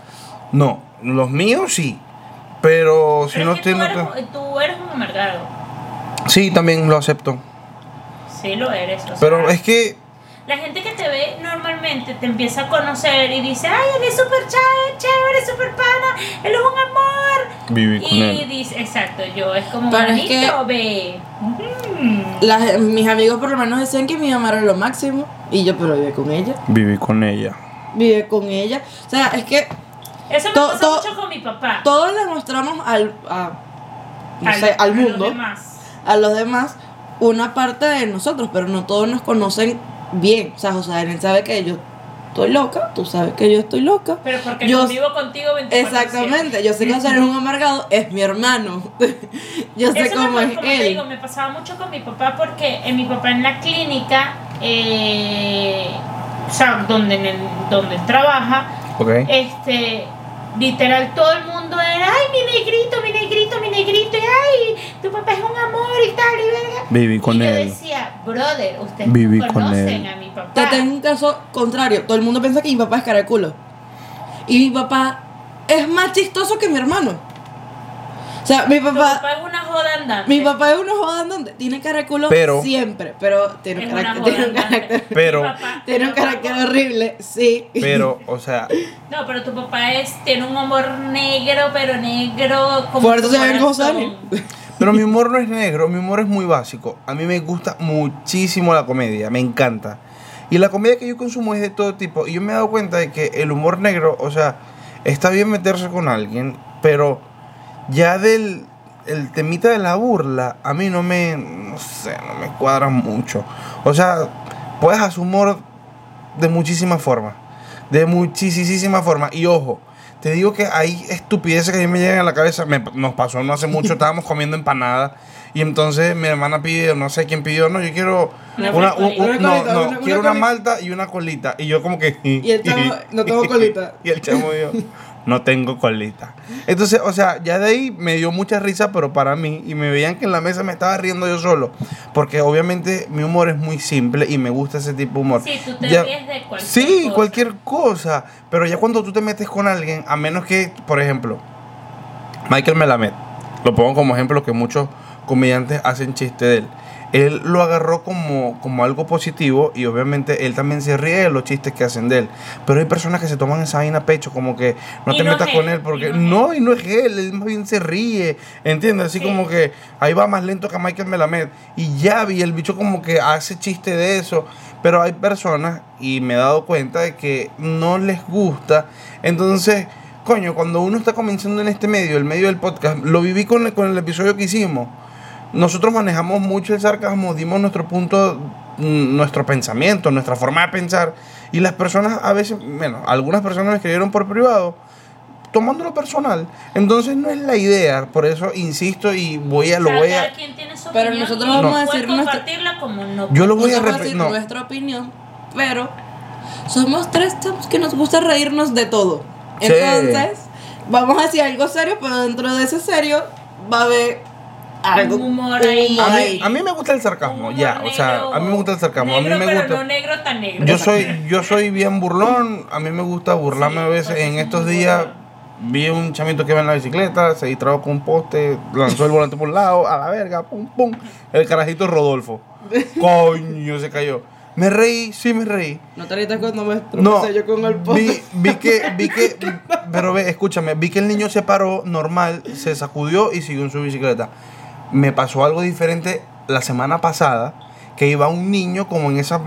no, los míos sí, pero si Pero no es que estoy... tú, eres, te- tú eres un amargado. Sí, también lo acepto, Sí, lo eres. o pero sea, es que La gente que te ve normalmente te empieza a conocer y dice, ay, él es súper chévere, chévere, súper pana, él es un amor. viví con Y él. dice, exacto, yo es como, Pero es que- ve. Mm. Las- mis amigos por lo menos decían que mi mamá era lo máximo. Y yo, pero vive con ella. Viví con ella. Vive con ella. O sea, es que Eso me To- pasa to- mucho con mi papá. todos le mostramos al, a- no Al- sé, al a los mundo, demás. a los demás, una parte de nosotros, pero no todos nos conocen bien. O sea, sea, él sabe que yo estoy loca, tú sabes que yo estoy loca. Pero porque Yo- convivo contigo 24/7. Exactamente, yo sé que José es un amargado, es mi hermano. yo sé Eso me cómo es como te él. digo, me pasaba mucho con mi papá porque en mi papá en la clínica, eh, o sea, donde, en el- donde él trabaja, Ok. este literal todo el mundo era, ay, mi negrito, mi negrito, mi negrito, y ay, tu papá es un amor y tal, y verga. Viví con y yo decía, brother, ustedes Viví no con conocen él. a mi papá. Te tengo un caso contrario. Todo el mundo piensa que mi papá es cara de culo. Y mi papá es más chistoso que mi hermano. O sea, mi papá, papá es una joda andante. mi papá es una joda andante. Tiene cara de culo Pero- siempre, pero tiene un carácter, tiene un carácter, Pero- Mi papá- tiene un mi papá- carácter horrible, sí. Pero, o sea, No, pero tu papá es, tiene un humor negro, pero negro como Por eso se ven pero mi humor no es negro, mi humor es muy básico. A mí me gusta muchísimo la comedia, me encanta. Y la comedia que yo consumo es de todo tipo. Y yo me he dado cuenta de que el humor negro, o sea, está bien meterse con alguien, pero ya del el temita de la burla, a mí no me, no sé, no me cuadra mucho. O sea, puedes hacer humor de muchísimas formas. De muchísimas formas. Y ojo, te digo que hay estupideces que a mí me llegan a la cabeza. Me- nos pasó no hace mucho, estábamos comiendo empanada. Y entonces mi hermana pide, no sé quién pidió, no, yo quiero Una una, un- frescolita. un- Una no, colita, no, una- quiero una malta y una colita. Y yo como que... Y el chamo, no tengo colita. Y el chamo dijo, no tengo colita. Entonces, o sea, ya de ahí me dio mucha risa, pero para mí, y me veían que en la mesa me estaba riendo yo solo, porque obviamente mi humor es muy simple y me gusta ese tipo de humor. Sí, tú te Ya- ríes de cualquier Sí, cosa. cualquier cosa. Pero ya cuando tú te metes con alguien, a menos que, por ejemplo, Michael Melamed, lo pongo como ejemplo que muchos comediantes hacen chiste de él. Él lo agarró como, como algo positivo y obviamente él también se ríe de los chistes que hacen de él. Pero hay personas que se toman esa vaina a pecho, como que no Y te no metas con él, porque y no y no es él, él más bien se ríe, ¿entiendes? Así Sí. como que ahí va más lento que Michael Melamed. Y ya vi, el bicho como que hace chiste de eso. Pero hay personas, y me he dado cuenta de que no les gusta. Entonces, coño, cuando uno está comenzando en este medio, el medio del podcast, lo viví con el, con el episodio que hicimos. Nosotros manejamos mucho el sarcasmo, dimos nuestro punto, mm, nuestro pensamiento, nuestra forma de pensar. Y las personas a veces, bueno, algunas personas me escribieron por privado tomándolo personal. Entonces no es la idea, por eso insisto y voy a O lo voy a Pero nosotros vamos a puede decir nuestra- compartirla como no. Yo lo voy a vamos repetir. No. nuestra opinión, pero somos tres chamos que nos gusta reírnos de todo. Sí. Entonces, vamos a decir algo serio, pero dentro de ese serio va a haber algo. Humor ahí. A mí, a mí me gusta el sarcasmo, humor ya, o sea, negro- a mí me gusta el sarcasmo, a mí negro, me pero gusta. no negro tan negro. Yo soy, yo soy bien burlón, a mí me gusta burlarme a veces. pues, En es estos días vi un chamito que va en la bicicleta, se distrajo con un poste, lanzó el volante por un lado, a la verga, pum, pum. El carajito Rodolfo. Coño, se cayó. Me reí, sí me reí. No te ríes cuando me No, yo con el vi, poste. vi que, vi que, pero ve, escúchame, vi que el niño se paró normal, se sacudió y siguió en su bicicleta. Me pasó algo diferente la semana pasada, que iba un niño como en esa,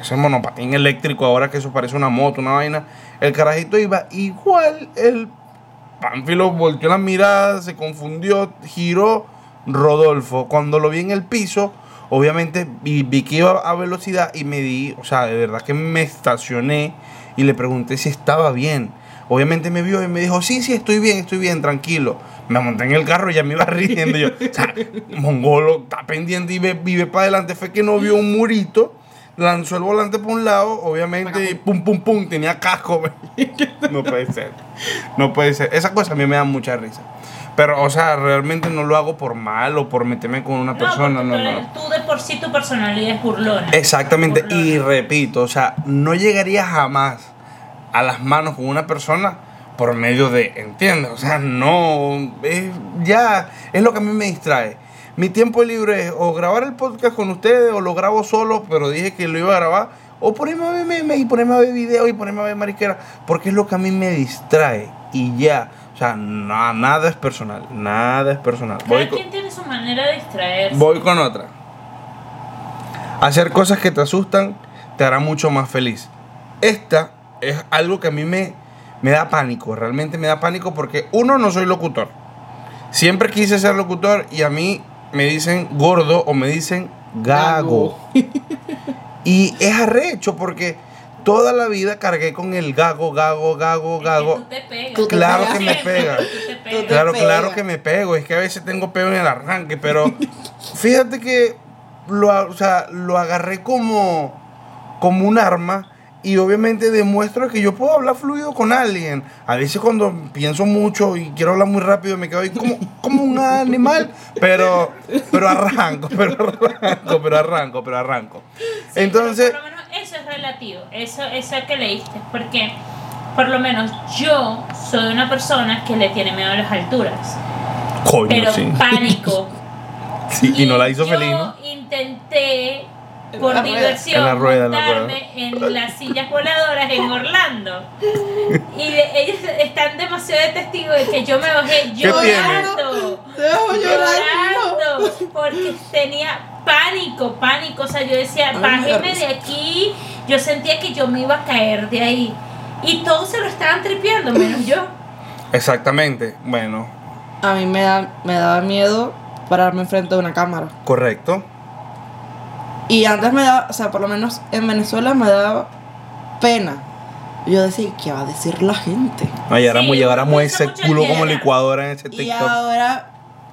ese monopatín eléctrico, ahora que eso parece una moto, una vaina. El carajito iba igual, el Pánfilo volteó la mirada, se confundió, giró Rodolfo. Cuando lo vi en el piso, obviamente vi, vi que iba a velocidad y me di, o sea, de verdad que me estacioné y le pregunté si estaba bien. Obviamente me vio y me dijo, sí, sí, estoy bien, estoy bien, tranquilo. Me monté en el carro y ya me iba riendo. Yo, o sea, mongolo, está pendiente y ve, vive para adelante. Fue que no vio un murito, lanzó el volante por un lado, obviamente, y pum, pum, pum, tenía casco. no puede ser. No puede ser. Esa cosa a mí me da mucha risa. Pero, o sea, realmente no lo hago por mal o por meterme con una No, persona. No, tú, no. tú de por sí tu personalidad es burlona. Exactamente. Burlona. Y repito, o sea, no llegaría jamás a las manos con una persona por medio de, ¿entiendes? O sea, no, es, ya es lo que a mí me distrae. Mi tiempo libre es o grabar el podcast con ustedes o lo grabo solo, pero dije que lo iba a grabar, o ponerme a ver memes y ponerme a ver videos y ponerme a ver mariquera, porque es lo que a mí me distrae y ya. O sea, na- nada es personal, nada es personal. Cada Voy con- quien tiene su manera de distraerse. Voy con otra. Hacer cosas que te asustan te hará mucho más feliz. Esta es algo que a mí me, me da pánico, realmente me da pánico porque uno, no soy locutor. Siempre quise ser locutor y a mí me dicen gordo o me dicen gago. y es arrecho porque toda la vida cargué con el gago, gago, gago, Es que gago. tú te pegas. Tú te Claro que me pega. Claro, pega. claro que me pego. Es que a veces tengo pego en el arranque, pero fíjate que lo, o sea, lo agarré como, como un arma y obviamente demuestro que yo puedo hablar fluido con alguien. A veces cuando pienso mucho y quiero hablar muy rápido me quedo ahí como, como un animal, pero, pero arranco, pero arranco, pero arranco, pero arranco. Sí, Entonces, pero por lo menos eso es relativo, eso, eso que leíste, porque por lo menos yo soy una persona que le tiene miedo a las alturas, coño, pero sí. pánico. Sí, y no la hizo yo feliz, ¿no? intenté En por la diversión En la rueda, en la montarme en las sillas voladoras en Orlando. Y de- ellos están demasiado de testigos de que yo me bajé ¿Qué llorando. Te dejo llorando. Porque tenía pánico, pánico. O sea, yo decía, bájeme de aquí. Yo sentía que yo me iba a caer de ahí. Y todos se lo estaban tripeando, menos yo. Exactamente. Bueno, A mí me, da, me daba miedo pararme enfrente de una cámara. correcto. Y antes me daba, o sea, por lo menos en Venezuela me daba pena. Y Yo decía, ¿qué va a decir la gente? No, y ahora Sí, mu- y ahora uno mueve piensa ese en culo como licuadora en ese Y TikTok. ahora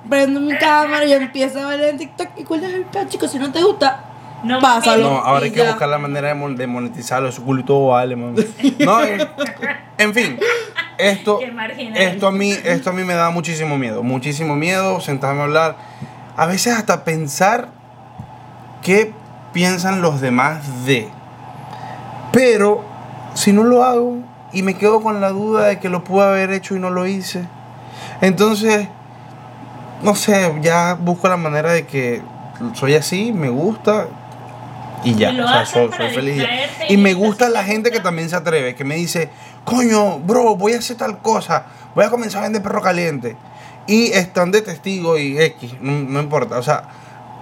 prendo mi cámara y empiezo a ver en TikTok. ¿Y cuál es el plan, chicos? Si no te gusta, No, Pásalo. No, ahora hay Y que ya. buscar la manera de, mon- de monetizarlo. Ese culito vale, man. No, eh, en fin. Esto, esto, a mí, esto a mí me da muchísimo miedo. Muchísimo miedo sentarme a hablar. A veces hasta pensar qué piensan los demás de. Pero si no lo hago y me quedo con la duda de que lo pude haber hecho y no lo hice. Entonces, no sé, ya busco la manera de que soy así, me gusta y ya. O sea, soy, feliz. y me gusta la gente que también se atreve, que me dice, coño, bro, voy a hacer tal cosa, voy a comenzar a vender perro caliente. Y están de testigo y X, no, no importa. O sea,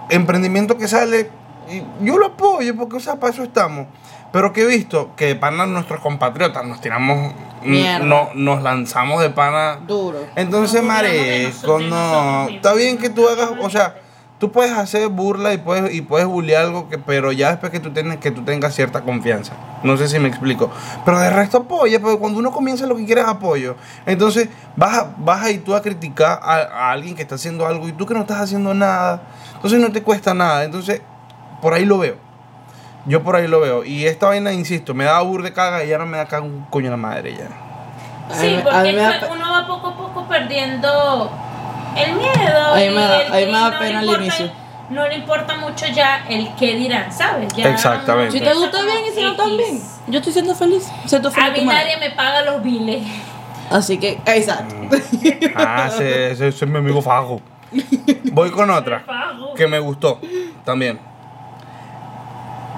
emprendimiento que sale, y yo lo apoyo, porque, o sea, para eso estamos. Pero que he visto que de pana nuestros compatriotas nos tiramos, Mierda. no, nos lanzamos de pana duro. entonces, mareco, no. Está bien que tú hagas, o sea, tú puedes hacer burla y puedes y puedes bullear algo que pero ya después que tú tienes que tú tengas cierta confianza. No sé si me explico, pero de resto apoya, porque cuando uno comienza lo que quiere es apoyo. Entonces, vas a, vas a ir tú a criticar a, a alguien que está haciendo algo y tú que no estás haciendo nada. Entonces no te cuesta nada. Entonces, por ahí lo veo. Yo por ahí lo veo. Y esta vaina, insisto, me da bur de caga y ya no me da caga un coño la madre ya. Sí, porque da uno va poco a poco perdiendo el miedo. A mí me da- el- a mí me da no le pena al importa- inicio. No le importa mucho ya el qué dirán, ¿sabes? Ya Exactamente. Si te gusta bien y si no X. también. Yo estoy siendo feliz. Sé tú A feliz mí nadie me paga los biles. Así que, exacto. Ah, ese, ese- ese es mi amigo Fago. Voy con otra que me gustó también.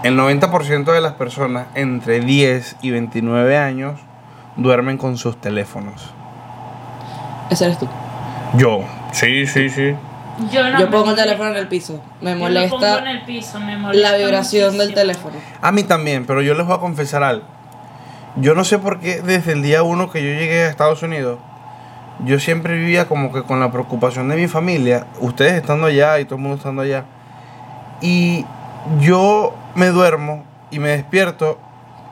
El 90% de las personas entre 10 y 29 años duermen con sus teléfonos. Ese eres tú. Yo, sí, sí, sí. Yo, no Yo me pongo el molesta. teléfono en el piso. Me Yo lo pongo en molesta el piso, me molesta la vibración del muchísimo. teléfono. A mí también, pero yo les voy a confesar algo. Yo no sé por qué desde el día uno que yo llegué a Estados Unidos, yo siempre vivía como que con la preocupación de mi familia, ustedes estando allá y todo el mundo estando allá. Y yo me duermo y me despierto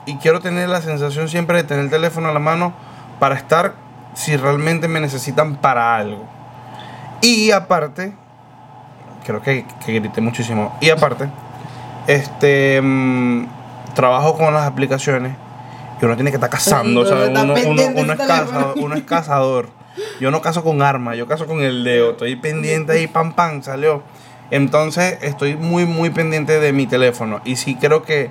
y quiero tener la sensación siempre de tener el teléfono a la mano para estar si realmente me necesitan para algo. Y aparte, creo que, que grité muchísimo. Y aparte, este mm, trabajo con las aplicaciones y uno tiene que estar cazando, Entonces, ¿sabes? Uno, uno- es cazador, uno es cazador. Yo no cazo con arma, yo cazo con el dedo. Estoy pendiente ahí, pam, pam, salió. Entonces estoy muy, muy pendiente de mi teléfono. Y sí creo que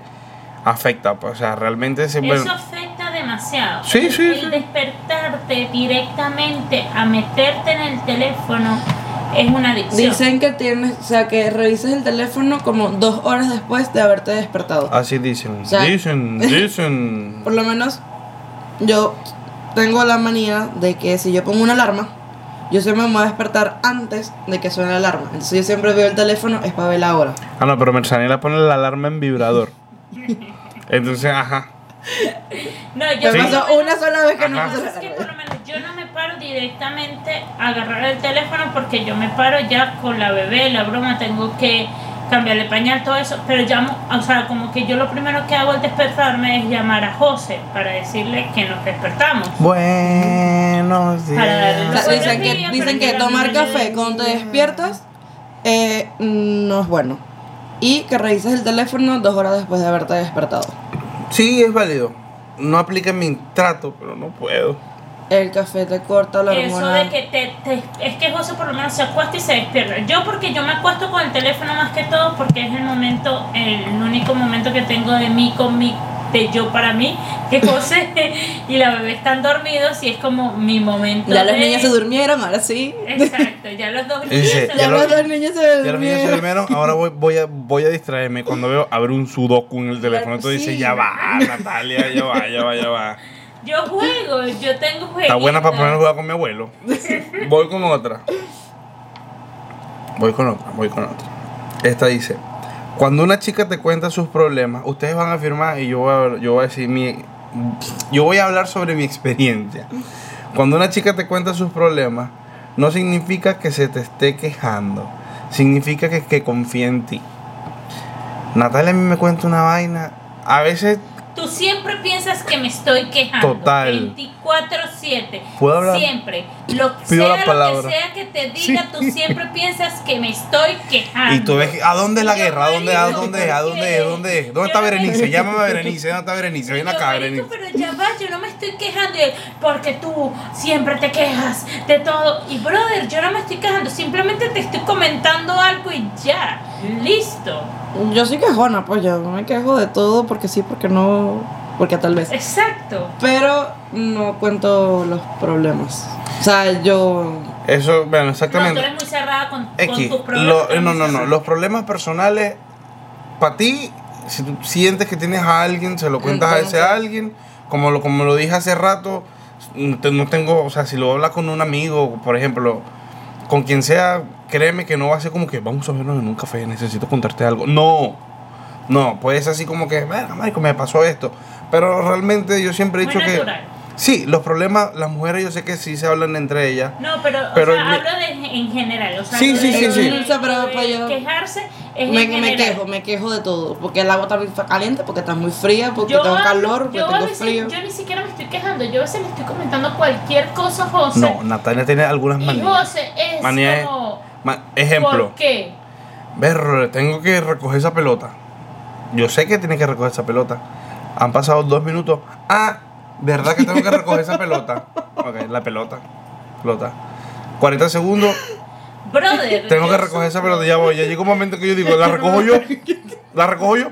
afecta, pues, o sea, realmente se Eso afecta demasiado. Sí, El- sí, el sí. despertarte directamente a meterte en el teléfono es una adicción. Dicen que tienes, o sea, que revises el teléfono como dos horas después de haberte despertado. Así dicen. O sea- dicen, dicen. Por lo menos, yo tengo la manía de que si yo pongo una alarma, yo siempre me voy a despertar antes de que suene la alarma. Entonces yo siempre veo el teléfono, es para ver la hora. Ah, no, pero Mersanela pone la alarma en vibrador. Entonces, ajá. No, yo Me por pasó una sola vez que no me Es que por lo menos yo no me paro directamente a agarrar el teléfono porque yo me paro ya con la bebé, la broma, tengo que cambiarle pañal, todo eso, pero llamo, o sea, como que yo lo primero que hago al despertarme es llamar a José para decirle que nos despertamos. Buenos Para darle O días. sea, dicen que, días, dicen que tomar café cuando te despiertas eh, no es bueno. Y que revises el teléfono dos horas después de haberte despertado. Sí, es válido. No aplica mi trato, pero no puedo. El café te corta la Eso hormona. de que te, te- es que José por lo menos se acuesta y se despierta. Yo porque yo me acuesto con el teléfono más que todo porque es el momento, el único momento que tengo de mí con mi, de yo para mí, que José y la bebé están dormidos y es como mi momento. Ya los de- niños se durmieron, ahora sí. Exacto, ya los dos niños Ya Ya los lo- dos niños se Ya los niños se durmieron. durmieron, ahora voy, voy, a, voy a distraerme. Cuando veo abrir un sudoku en el teléfono, entonces sí. dice, ya va, Natalia, ya va, ya va, ya va. Yo juego, yo tengo juegos. Está buena para poner a jugar con mi abuelo. Voy con otra. Voy con otra, voy con otra. Esta dice, cuando una chica te cuenta sus problemas, ustedes van a afirmar y yo voy a, yo voy a decir mi... Yo voy a hablar sobre mi experiencia. Cuando una chica te cuenta sus problemas, no significa que se te esté quejando. Significa que, que confía en ti. Natalia a mí me cuenta una vaina. A veces Tú siempre piensas que me estoy quejando. Total. 24-7. ¿Puedo hablar? Siempre. Lo, Pido sea la palabra. lo que sea que te diga, Sí. tú siempre piensas que me estoy quejando. Y tú ves, ¿a dónde es la guerra? ¿A dónde, a dónde, es? ¿A ¿por dónde, es? ¿Dónde, es? ¿Dónde está Berenice? Llámame a Berenice. ¿Dónde está Berenice? Ven acá, Berenice. pero ya va, yo no me estoy quejando porque tú siempre te quejas de todo. Y brother, yo no me estoy quejando, simplemente te estoy comentando algo y ya, listo. Yo soy quejona, pues yo me quejo de todo porque sí, porque no, porque tal vez. Exacto. Pero no cuento los problemas. O sea, yo. Eso, bueno, No, tú exactamente. eres muy cerrada con, con tus problemas. Lo- no, no, no. Los problemas personales, para ti, si tú sientes que tienes a alguien, se lo cuentas a ese alguien. Como lo, como lo dije hace rato, no tengo, o sea, si lo hablas con un amigo, por ejemplo, con quien sea, créeme que no va a ser como que vamos a vernos en un café, necesito contarte algo. No, no, puede ser así como que, bueno, marico, me pasó esto. Pero realmente yo siempre he Muy dicho que. natural. Sí, los problemas, las mujeres yo sé que sí se hablan entre ellas. No, pero, Pero o sea, hablo de, en general. O sea, Sí, sí, de- sí, sí. de- de quejarse es Me, me quejo, me quejo de todo. Porque el agua está muy caliente, porque está muy fría, porque Yo, tengo calor, porque yo, tengo veces- frío. yo ni siquiera me estoy quejando, yo a veces le estoy comentando cualquier cosa a José. No, Natalia tiene algunas y manías. José es Manía es- como, Ma- ejemplo, ¿por qué? ver, tengo que recoger esa pelota. Yo sé que tiene que recoger esa pelota. Han pasado dos minutos. Ah, ¿verdad que tengo que recoger esa pelota? Ok, la pelota. Pelota. 40 segundos, Brother. tengo que recoger esa pelota. Ya voy. Ya llega un momento que yo digo, ¿la recojo yo? ¿La recojo yo?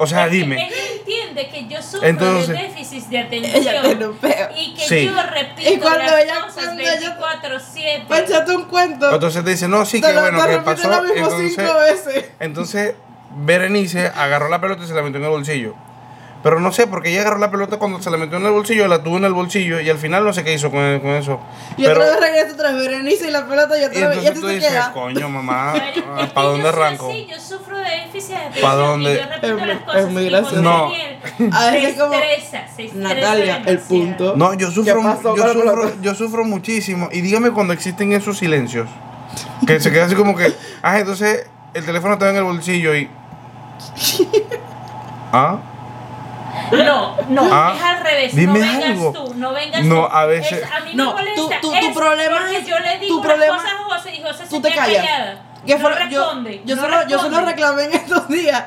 O sea, Es que dime. Ella entiende que yo sufro Entonces- de déficit de atención. Y que Sí. yo repito Y cuando las ella- cosas cuando ella- 24-7. Para echarte un cuento. Entonces te dice, no, sí, que lo, bueno, que pasó. lo mismo Entonces, cinco veces. Entonces, Berenice agarró la pelota y se la metió en el bolsillo. Pero no sé, porque ella agarró la pelota cuando se la metió en el bolsillo, la tuvo en el bolsillo y al final no sé qué hizo con, con eso. Y Pero, otra vez regresa otra vez Berenice y la pelota y y otra vez. Y entonces así tú se dices, queda. coño, mamá, ¿para dónde arranco? así, yo sufro de déficit de atención. ¿Pa' dónde? Y yo repito Es muy- las cosas es muy y gracioso. No. A veces se como, estresa, se estresa Natalia, el punto. No, yo sufro, ¿Qué pasó yo, sufro yo sufro muchísimo. Y dígame cuando existen esos silencios. Que se queda así como que, ah, entonces el teléfono está en el bolsillo y... ¿Ah? No, no, Ah, es al revés. dime no vengas algo. tú, no vengas No, tú. a veces- Es- a mí No, me tú- molesta tú- tu es problema es- yo le digo tu problema- cosas a José y José Tú se te callas. callada. ¿Qué no fue? yo, responde, yo, no solo, yo solo responde. reclamé en estos días.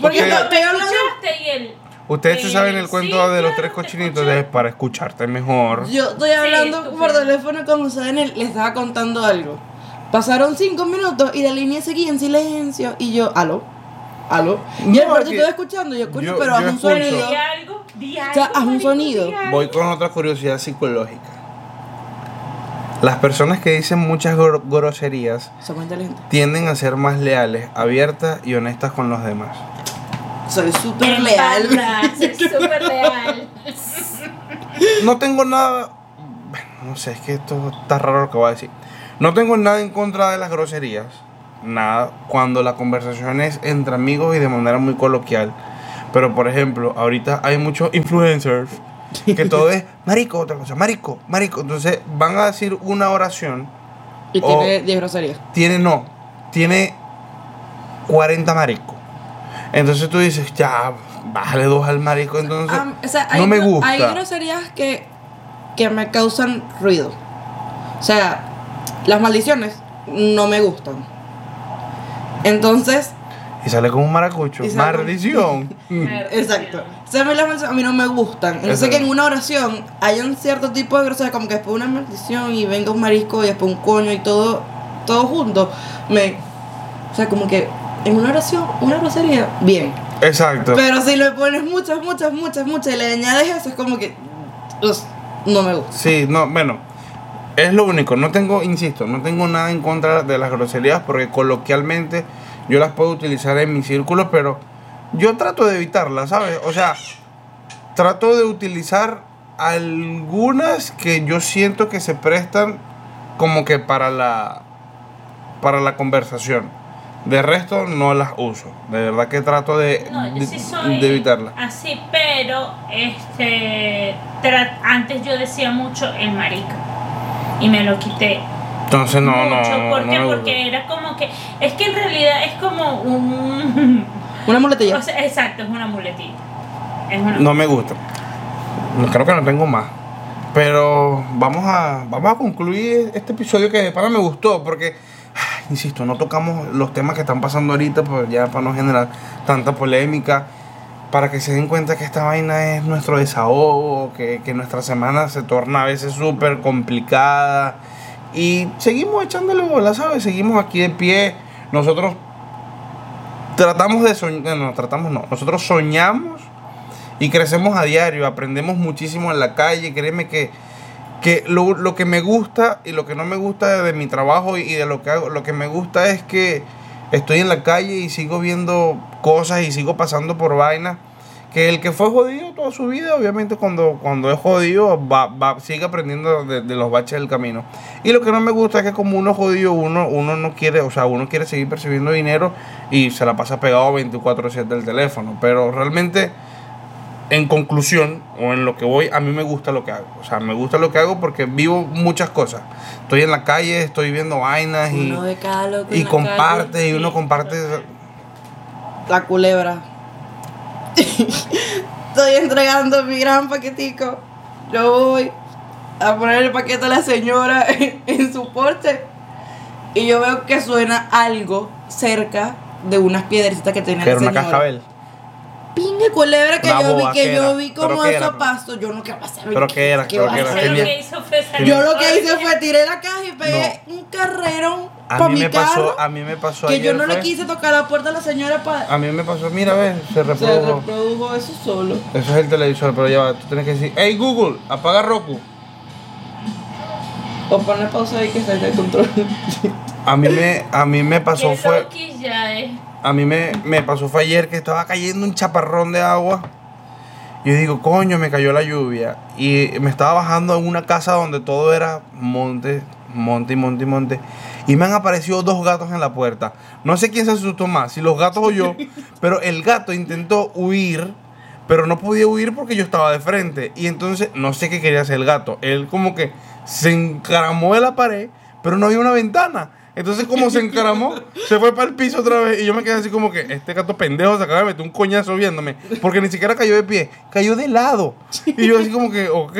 Porque no, ¿Me estoy hablando. escuchaste? Y él, Ustedes se saben el cuento sí, de los tres te cochinitos de para escucharte mejor. Yo estoy hablando por teléfono con José Daniel, le estaba contando algo. Pasaron cinco minutos y la línea seguía en silencio. Y yo, aló, aló. Y No, pero te estoy escuchando. Yo escucho, yo- pero yo haz un sonido. di algo, di algo. sea, haz un sonido. Voy con otra curiosidad psicológica. Las personas que dicen muchas gro- groserías tienden a ser más leales, abiertas y honestas con los demás. Soy súper leal. soy súper leal. No tengo nada. bueno, No sé, es que esto está raro lo que voy a decir. No tengo nada en contra de las groserías. Nada. Cuando la conversación es entre amigos y de manera muy coloquial. Pero por ejemplo, ahorita hay muchos influencers que todo es marico, otra cosa, marico, marico. Entonces van a decir una oración. Y O- tiene 10 groserías. Tiene no, tiene 40 maricos. Entonces tú dices, ya, bájale dos al marico. Entonces, Ah, o sea, no hay me gusta. Hay groserías que, que me causan ruido. O sea, las maldiciones no me gustan. Entonces, Y sale con un maracucho. Maldición. Exacto. O sea, a mí las maldiciones a mí no me gustan. Entonces Exacto. que en una oración hay un cierto tipo de grosería, como que después una maldición y venga un marisco y después un coño y todo, todo junto. Me, o sea, como que en una oración, una grosería, bien. Exacto. Pero si le pones muchas, muchas, muchas, muchas y le añades eso, es como que us, no me gusta. Sí, no, bueno, es lo único. No tengo, insisto, no tengo nada en contra de las groserías porque coloquialmente yo las puedo utilizar en mi círculo, pero yo trato de evitarlas, ¿sabes? O sea, trato de utilizar algunas que yo siento que se prestan como que para la para la conversación. De resto no las uso. De verdad que trato de, No, yo sí soy de evitarlas. así, pero este antes yo decía mucho el marica y me lo quité. Entonces no, no, mucho. no, ¿Por no qué? gusta. Porque era como que es que en realidad es como un Una muletilla. o sea, exacto, es una muletilla. Es una No me gusta. Creo que no tengo más. Pero vamos a, vamos a concluir este episodio que de pana me gustó porque, insisto, no tocamos los temas que están pasando ahorita, pues ya para no generar tanta polémica, para que se den cuenta que esta vaina es nuestro desahogo, que, que nuestra semana se torna a veces súper complicada y seguimos echándole bola, ¿sabes? Seguimos aquí de pie. Nosotros tratamos de soñar, no, tratamos no, nosotros soñamos y crecemos a diario, aprendemos muchísimo en la calle, créeme que, que lo, lo que me gusta y lo que no me gusta de mi trabajo y de lo que hago, lo que me gusta es que estoy en la calle y sigo viendo cosas y sigo pasando por vainas. Que el que fue jodido toda su vida, obviamente cuando, cuando es jodido, va, va, sigue aprendiendo de, los baches del camino. Y lo que no me gusta es que como uno jodido, uno, uno no quiere, o sea, uno quiere seguir percibiendo dinero y se la pasa pegado 24/7 del teléfono. Pero realmente, en conclusión, o en lo que voy, a mí me gusta lo que hago. O sea, me gusta lo que hago porque vivo muchas cosas. Estoy en la calle, estoy viendo vainas y, Uno de cada loco y comparte, calle. y uno comparte... La culebra. Estoy entregando mi gran paquetico. Yo voy a poner el paquete a la señora en, en su porche. Y yo veo que suena algo cerca de unas piedrecitas que tenía la era una señora. cascabel. Pingue culebra que Una yo vi, que ¿qué yo vi ¿Pero como qué eso pasó. Yo no quiero pasar. ¿Pero qué era? ¿Pero qué era? Lo que hizo fue salir Yo lo que hice fue tiré la caja y pegué un carrerón A para mí mi me carro. pasó, a mí me pasó que yo no le quise tocar la puerta a la señora para. A mí me pasó, mira, ves, se Se reprodujo. reprodujo eso solo. Eso es el televisor, pero ya va, tú tienes que decir, hey Google, apaga Roku. O poner pausa ahí que se de control. A mí me, a mí me pasó fue, Loki ya es. A mí me, me pasó fue ayer que estaba cayendo un chaparrón de agua. Yo digo, coño, me cayó la lluvia. Y me estaba bajando en una casa donde todo era monte, monte y monte y monte. Y me han aparecido dos gatos en la puerta. No sé quién se asustó más, si los gatos o yo. pero el gato intentó huir, pero no podía huir porque yo estaba de frente. Y entonces no sé qué quería hacer el gato. Él como que se encaramó de la pared, pero no había una ventana. Entonces como se encaramó, se fue para el piso otra vez y yo me quedé así como que este gato pendejo se acaba de meter un coñazo viéndome, porque ni siquiera cayó de pie, cayó de lado. Y yo así como que, ok.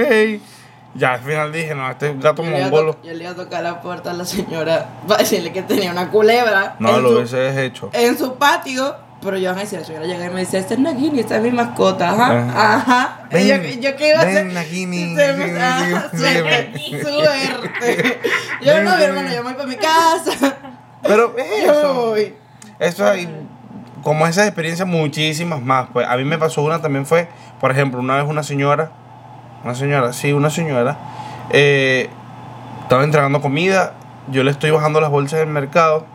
Ya al final dije, no, este gato Yo mongolo. yo le iba a tocar la puerta a la señora para decirle que tenía una culebra No, lo su, hubiese hecho. en su patio. Pero yo, ay, si la señora llega y me dice, este es Nagini, esta es mi mascota. Ajá, Ajá. Ven, y yo, yo qué iba a hacer. Nagini. Se me- suerte. Yo no, mi hermano, yo me voy para mi casa. Pero es Yo eso. Eso hay, como esas experiencias, muchísimas más. Pues a mí me pasó una también fue, por ejemplo, una vez una señora, una señora, sí, una señora, eh, estaba entregando comida, yo le estoy bajando las bolsas del mercado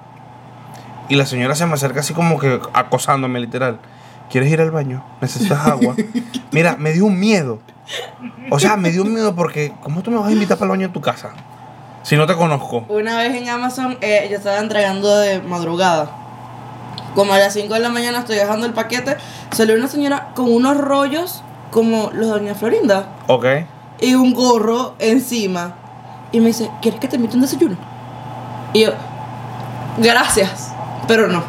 y la señora se me acerca así como que acosándome literal. ¿Quieres ir al baño? ¿Necesitas agua? Mira, me dio un miedo. O sea, me dio un miedo porque ¿cómo tú me vas a invitar para el baño en tu casa? Si no te conozco. Una vez en Amazon, eh, yo estaba entregando de madrugada. Como a las 5 de la mañana estoy dejando el paquete, salió una señora con unos rollos como los de Doña Florinda Ok. y un gorro encima. Y me dice, ¿quieres que te invite un desayuno? Y yo, gracias, pero no.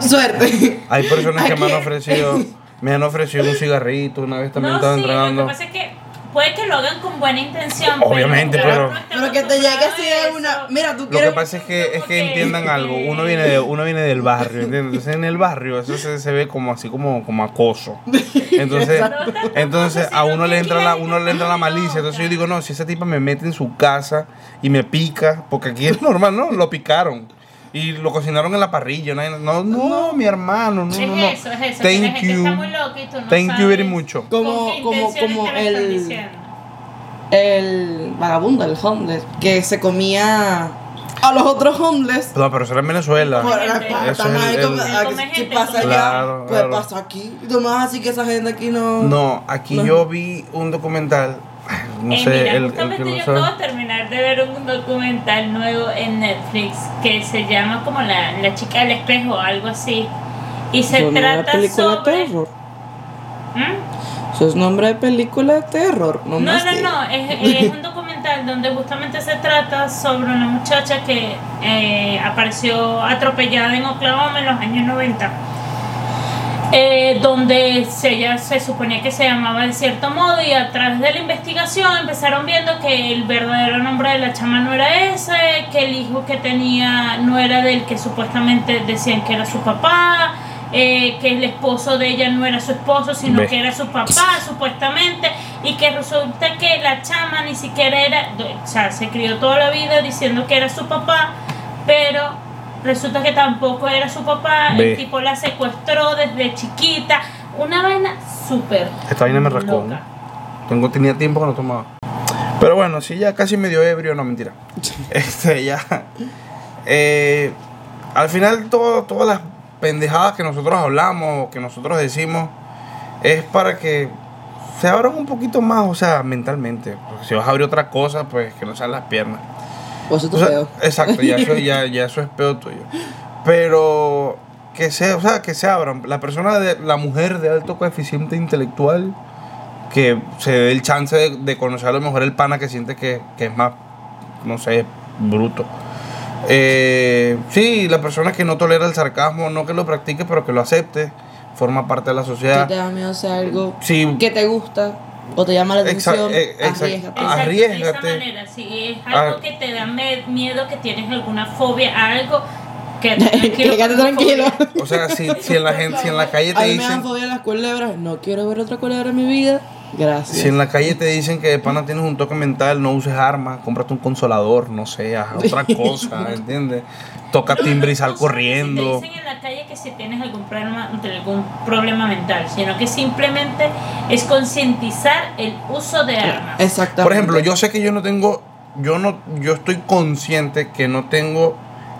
Suerte. Hay personas que me han ofrecido, me han ofrecido un cigarrito, una vez también no, estaba sí, lo entregando. que pasa es que puede que lo hagan con buena intención. Obviamente, pero- Pero que te llegue así de una. Mira, tú Lo quieres. que pasa es que, es que entiendan algo. Uno viene, de, uno viene del barrio, ¿entiendes? Entonces en el barrio eso se, se ve como así como, como acoso. Entonces, entonces a uno le entra la, uno le entra la malicia. Entonces yo digo, no, si esa tipa me mete en su casa y me pica, porque aquí es normal, ¿no? Lo picaron. Y lo cocinaron en la parrilla. No, no, no, mi hermano, no, Es no, no. eso, es eso. Thank gente you. está muy loca y tú no Thank you very much. con Como- qué como- como el- diciendo. El vagabundo, el homeless, que se comía a los otros homeless. No, pero eso era en Venezuela. Por la pata, gente, pasa allá, Claro, pues claro. pasa aquí. Y tú más así que esa gente aquí no. No, aquí No. yo vi un documental. No Eh, sé, mira, el, el justamente que lo yo acabo de terminar de ver un documental nuevo en Netflix que se llama como La, la chica del espejo o algo así. Y se no es una trata película de sobre... terror. ¿Mm? Eso es nombre de película de terror. No, No, más no, no, es, es un documental donde justamente se trata sobre una muchacha que eh, apareció atropellada en Oklahoma en los años 90. Eh, donde se- ella se suponía que se llamaba de cierto modo y a través de la investigación empezaron viendo que el verdadero nombre de la chama no era ese, que el hijo que tenía no era del que supuestamente decían que era su papá, eh, que el esposo de ella no era su esposo, sino que era su papá supuestamente, y que resulta que la chama ni siquiera era, o sea, se crió toda la vida diciendo que era su papá, pero resulta que tampoco era su papá, Ve. el tipo la secuestró desde chiquita, una vaina súper. Esta vaina me rascó. Tengo, tenía tiempo que no tomaba. Pero bueno, sí, ya casi medio ebrio, no mentira. Este, ya. Eh, al final, todo, todas las pendejadas que nosotros hablamos, que nosotros decimos, es para que se abran un poquito más, o sea, mentalmente. Porque si vas a abrir otra cosa, pues que no sean las piernas. Pues eso O es sea, feo. exacto, ya eso, ya, ya eso es peor tuyo. Pero que se, o sea, que se abran. La persona de, la mujer de alto coeficiente intelectual, que se dé el chance de, de conocer a lo mejor el pana que siente que, que es más, no sé, bruto. Eh, sí, la persona que no tolera el sarcasmo, no que lo practique, pero que lo acepte, forma parte de la Si sociedad. te da miedo hacer algo Sí, que te gusta o te llama la atención, eh, exacto. arriesgate. Exacto, Arriésgate. De esa manera, si es algo Ah. que te da miedo, que tienes alguna fobia a algo, quédate tranquilo. Quédate tranquilo. o sea, si, si en la gente, si en la calle A te mí me dan dicen, fobia las culebras. No quiero ver otra culebra en mi vida. Gracias. Si en la calle te dicen que de pana tienes un toque mental, no uses armas, cómprate un consolador, no sé, haz otra cosa, ¿entiendes? Toca timbre y sal corriendo. Si te dicen en la calle que si tienes algún problema, algún problema mental, sino que simplemente es concientizar el uso de armas. Exactamente. Por ejemplo, yo sé que yo no tengo, yo no, yo estoy consciente que no tengo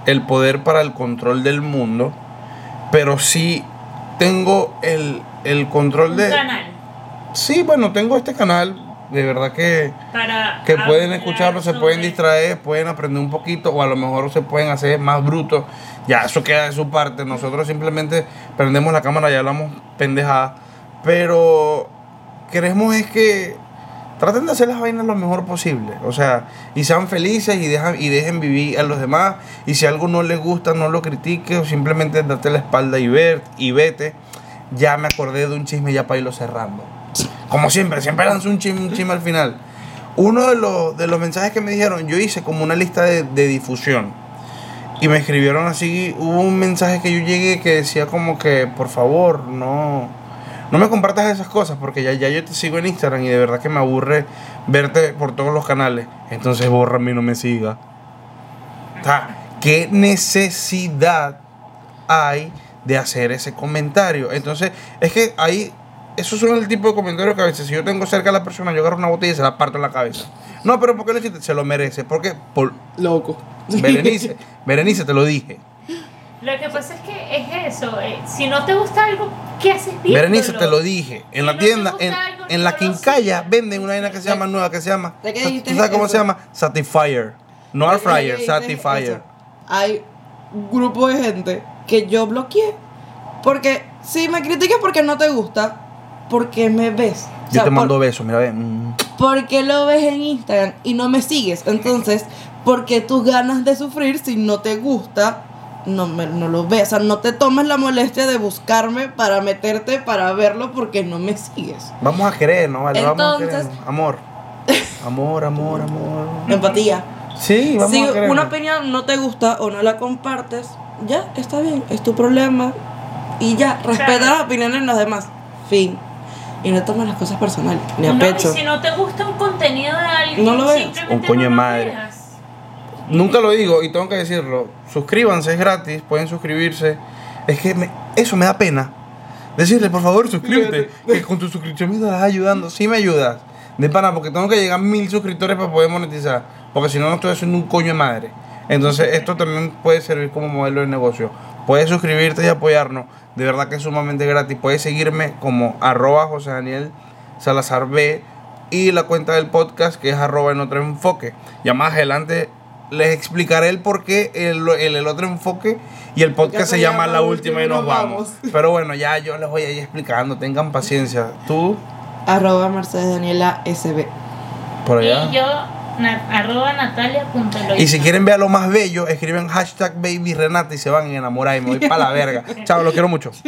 el poder para el control del mundo, pero sí tengo el, el control Un de... canal Sí, bueno, tengo este canal, de verdad que... para que pueden escucharlo, se pueden distraer, pueden aprender un poquito o a lo mejor se pueden hacer más brutos. Ya, eso queda de su parte. Nosotros simplemente prendemos la cámara y hablamos pendejadas. Pero queremos es que traten de hacer las vainas lo mejor posible. O sea, y sean felices y, dejan, y dejen vivir a los demás. Y si algo no les gusta, no lo critique o simplemente date la espalda y, ver, y vete. Ya me acordé de un chisme ya para irlo cerrando. Como siempre, siempre lanzo un chisme, un chisme al final. Uno de los, de los mensajes que me dijeron, yo hice como una lista de, de difusión. Y me escribieron así, hubo un mensaje que yo llegué que decía como que, por favor, no, no me compartas esas cosas porque ya, ya yo te sigo en Instagram y de verdad que me aburre verte por todos los canales. Entonces bórrame y no me siga. O ¿qué necesidad hay de hacer ese comentario? Entonces, es que ahí, esos son el tipo de comentarios que a veces si yo tengo cerca a la persona, yo agarro una botella y se la parto en la cabeza. No, pero ¿por qué le hiciste? Se lo merece. Porque, por Loco. Berenice, Berenice, te lo dije. Lo que pasa es que es eso. eh, si no te gusta algo, ¿qué haces viéndolo? Berenice, te lo dije. En Si la no tienda, en, algo, en no la lo quincalla, venden una vaina que se llama nueva, que se llama. ¿De qué ¿Tú sabes cómo eso? se llama? Satisfyer. No air fryer, Eso. Satisfyer. Hay un grupo de gente que yo bloqueé. Porque si me criticas porque no te gusta, porque me ves. O Yo sea, te por- mando besos, mira, ve. mm. porque lo ves en Instagram y no me sigues. Entonces, porque tus ganas de sufrir si no te gusta no, me, no lo ve. O sea, no te tomes la molestia de buscarme para meterte para verlo porque no me sigues. Vamos a querer, ¿no? Vale, vamos a querer. Amor. Amor, amor, amor. Empatía. Sí, vamos si a querer. una opinión no te gusta o no la compartes, ya, está bien, es tu problema. Y ya, respeta las opiniones de los demás. Fin. Y no tomes las cosas personales, ni a No, pecho. y si no te gusta un contenido de alguien, No lo veas. Un coño de madre. veas. Nunca lo digo y tengo que decirlo. Suscríbanse, es gratis, pueden suscribirse. Es que me- eso me da pena. Decirle, por favor, suscríbete. que con tu suscripción me estás ayudando. Sí me ayudas. De pana, porque tengo que llegar a mil suscriptores para poder monetizar. Porque si no, no estoy haciendo un coño de madre. Entonces, esto también puede servir como modelo de negocio. Puedes suscribirte y apoyarnos. De verdad que es sumamente gratis. Puedes seguirme como arroba José Daniel Salazar B y la cuenta del podcast que es arroba en otro enfoque. Ya más adelante les explicaré el por qué el, el, el otro enfoque y el podcast se llama La Última y nos vamos. Pero bueno, ya yo les voy a ir explicando. Tengan paciencia. Tú, Arroba Mercedes Daniela SB. por allá. Y yo, na- arroba natalia.loiza. Y si quieren ver a lo más bello, escriben hashtag baby Renata y se van a enamorar y me voy para la verga. Chao, lo quiero mucho.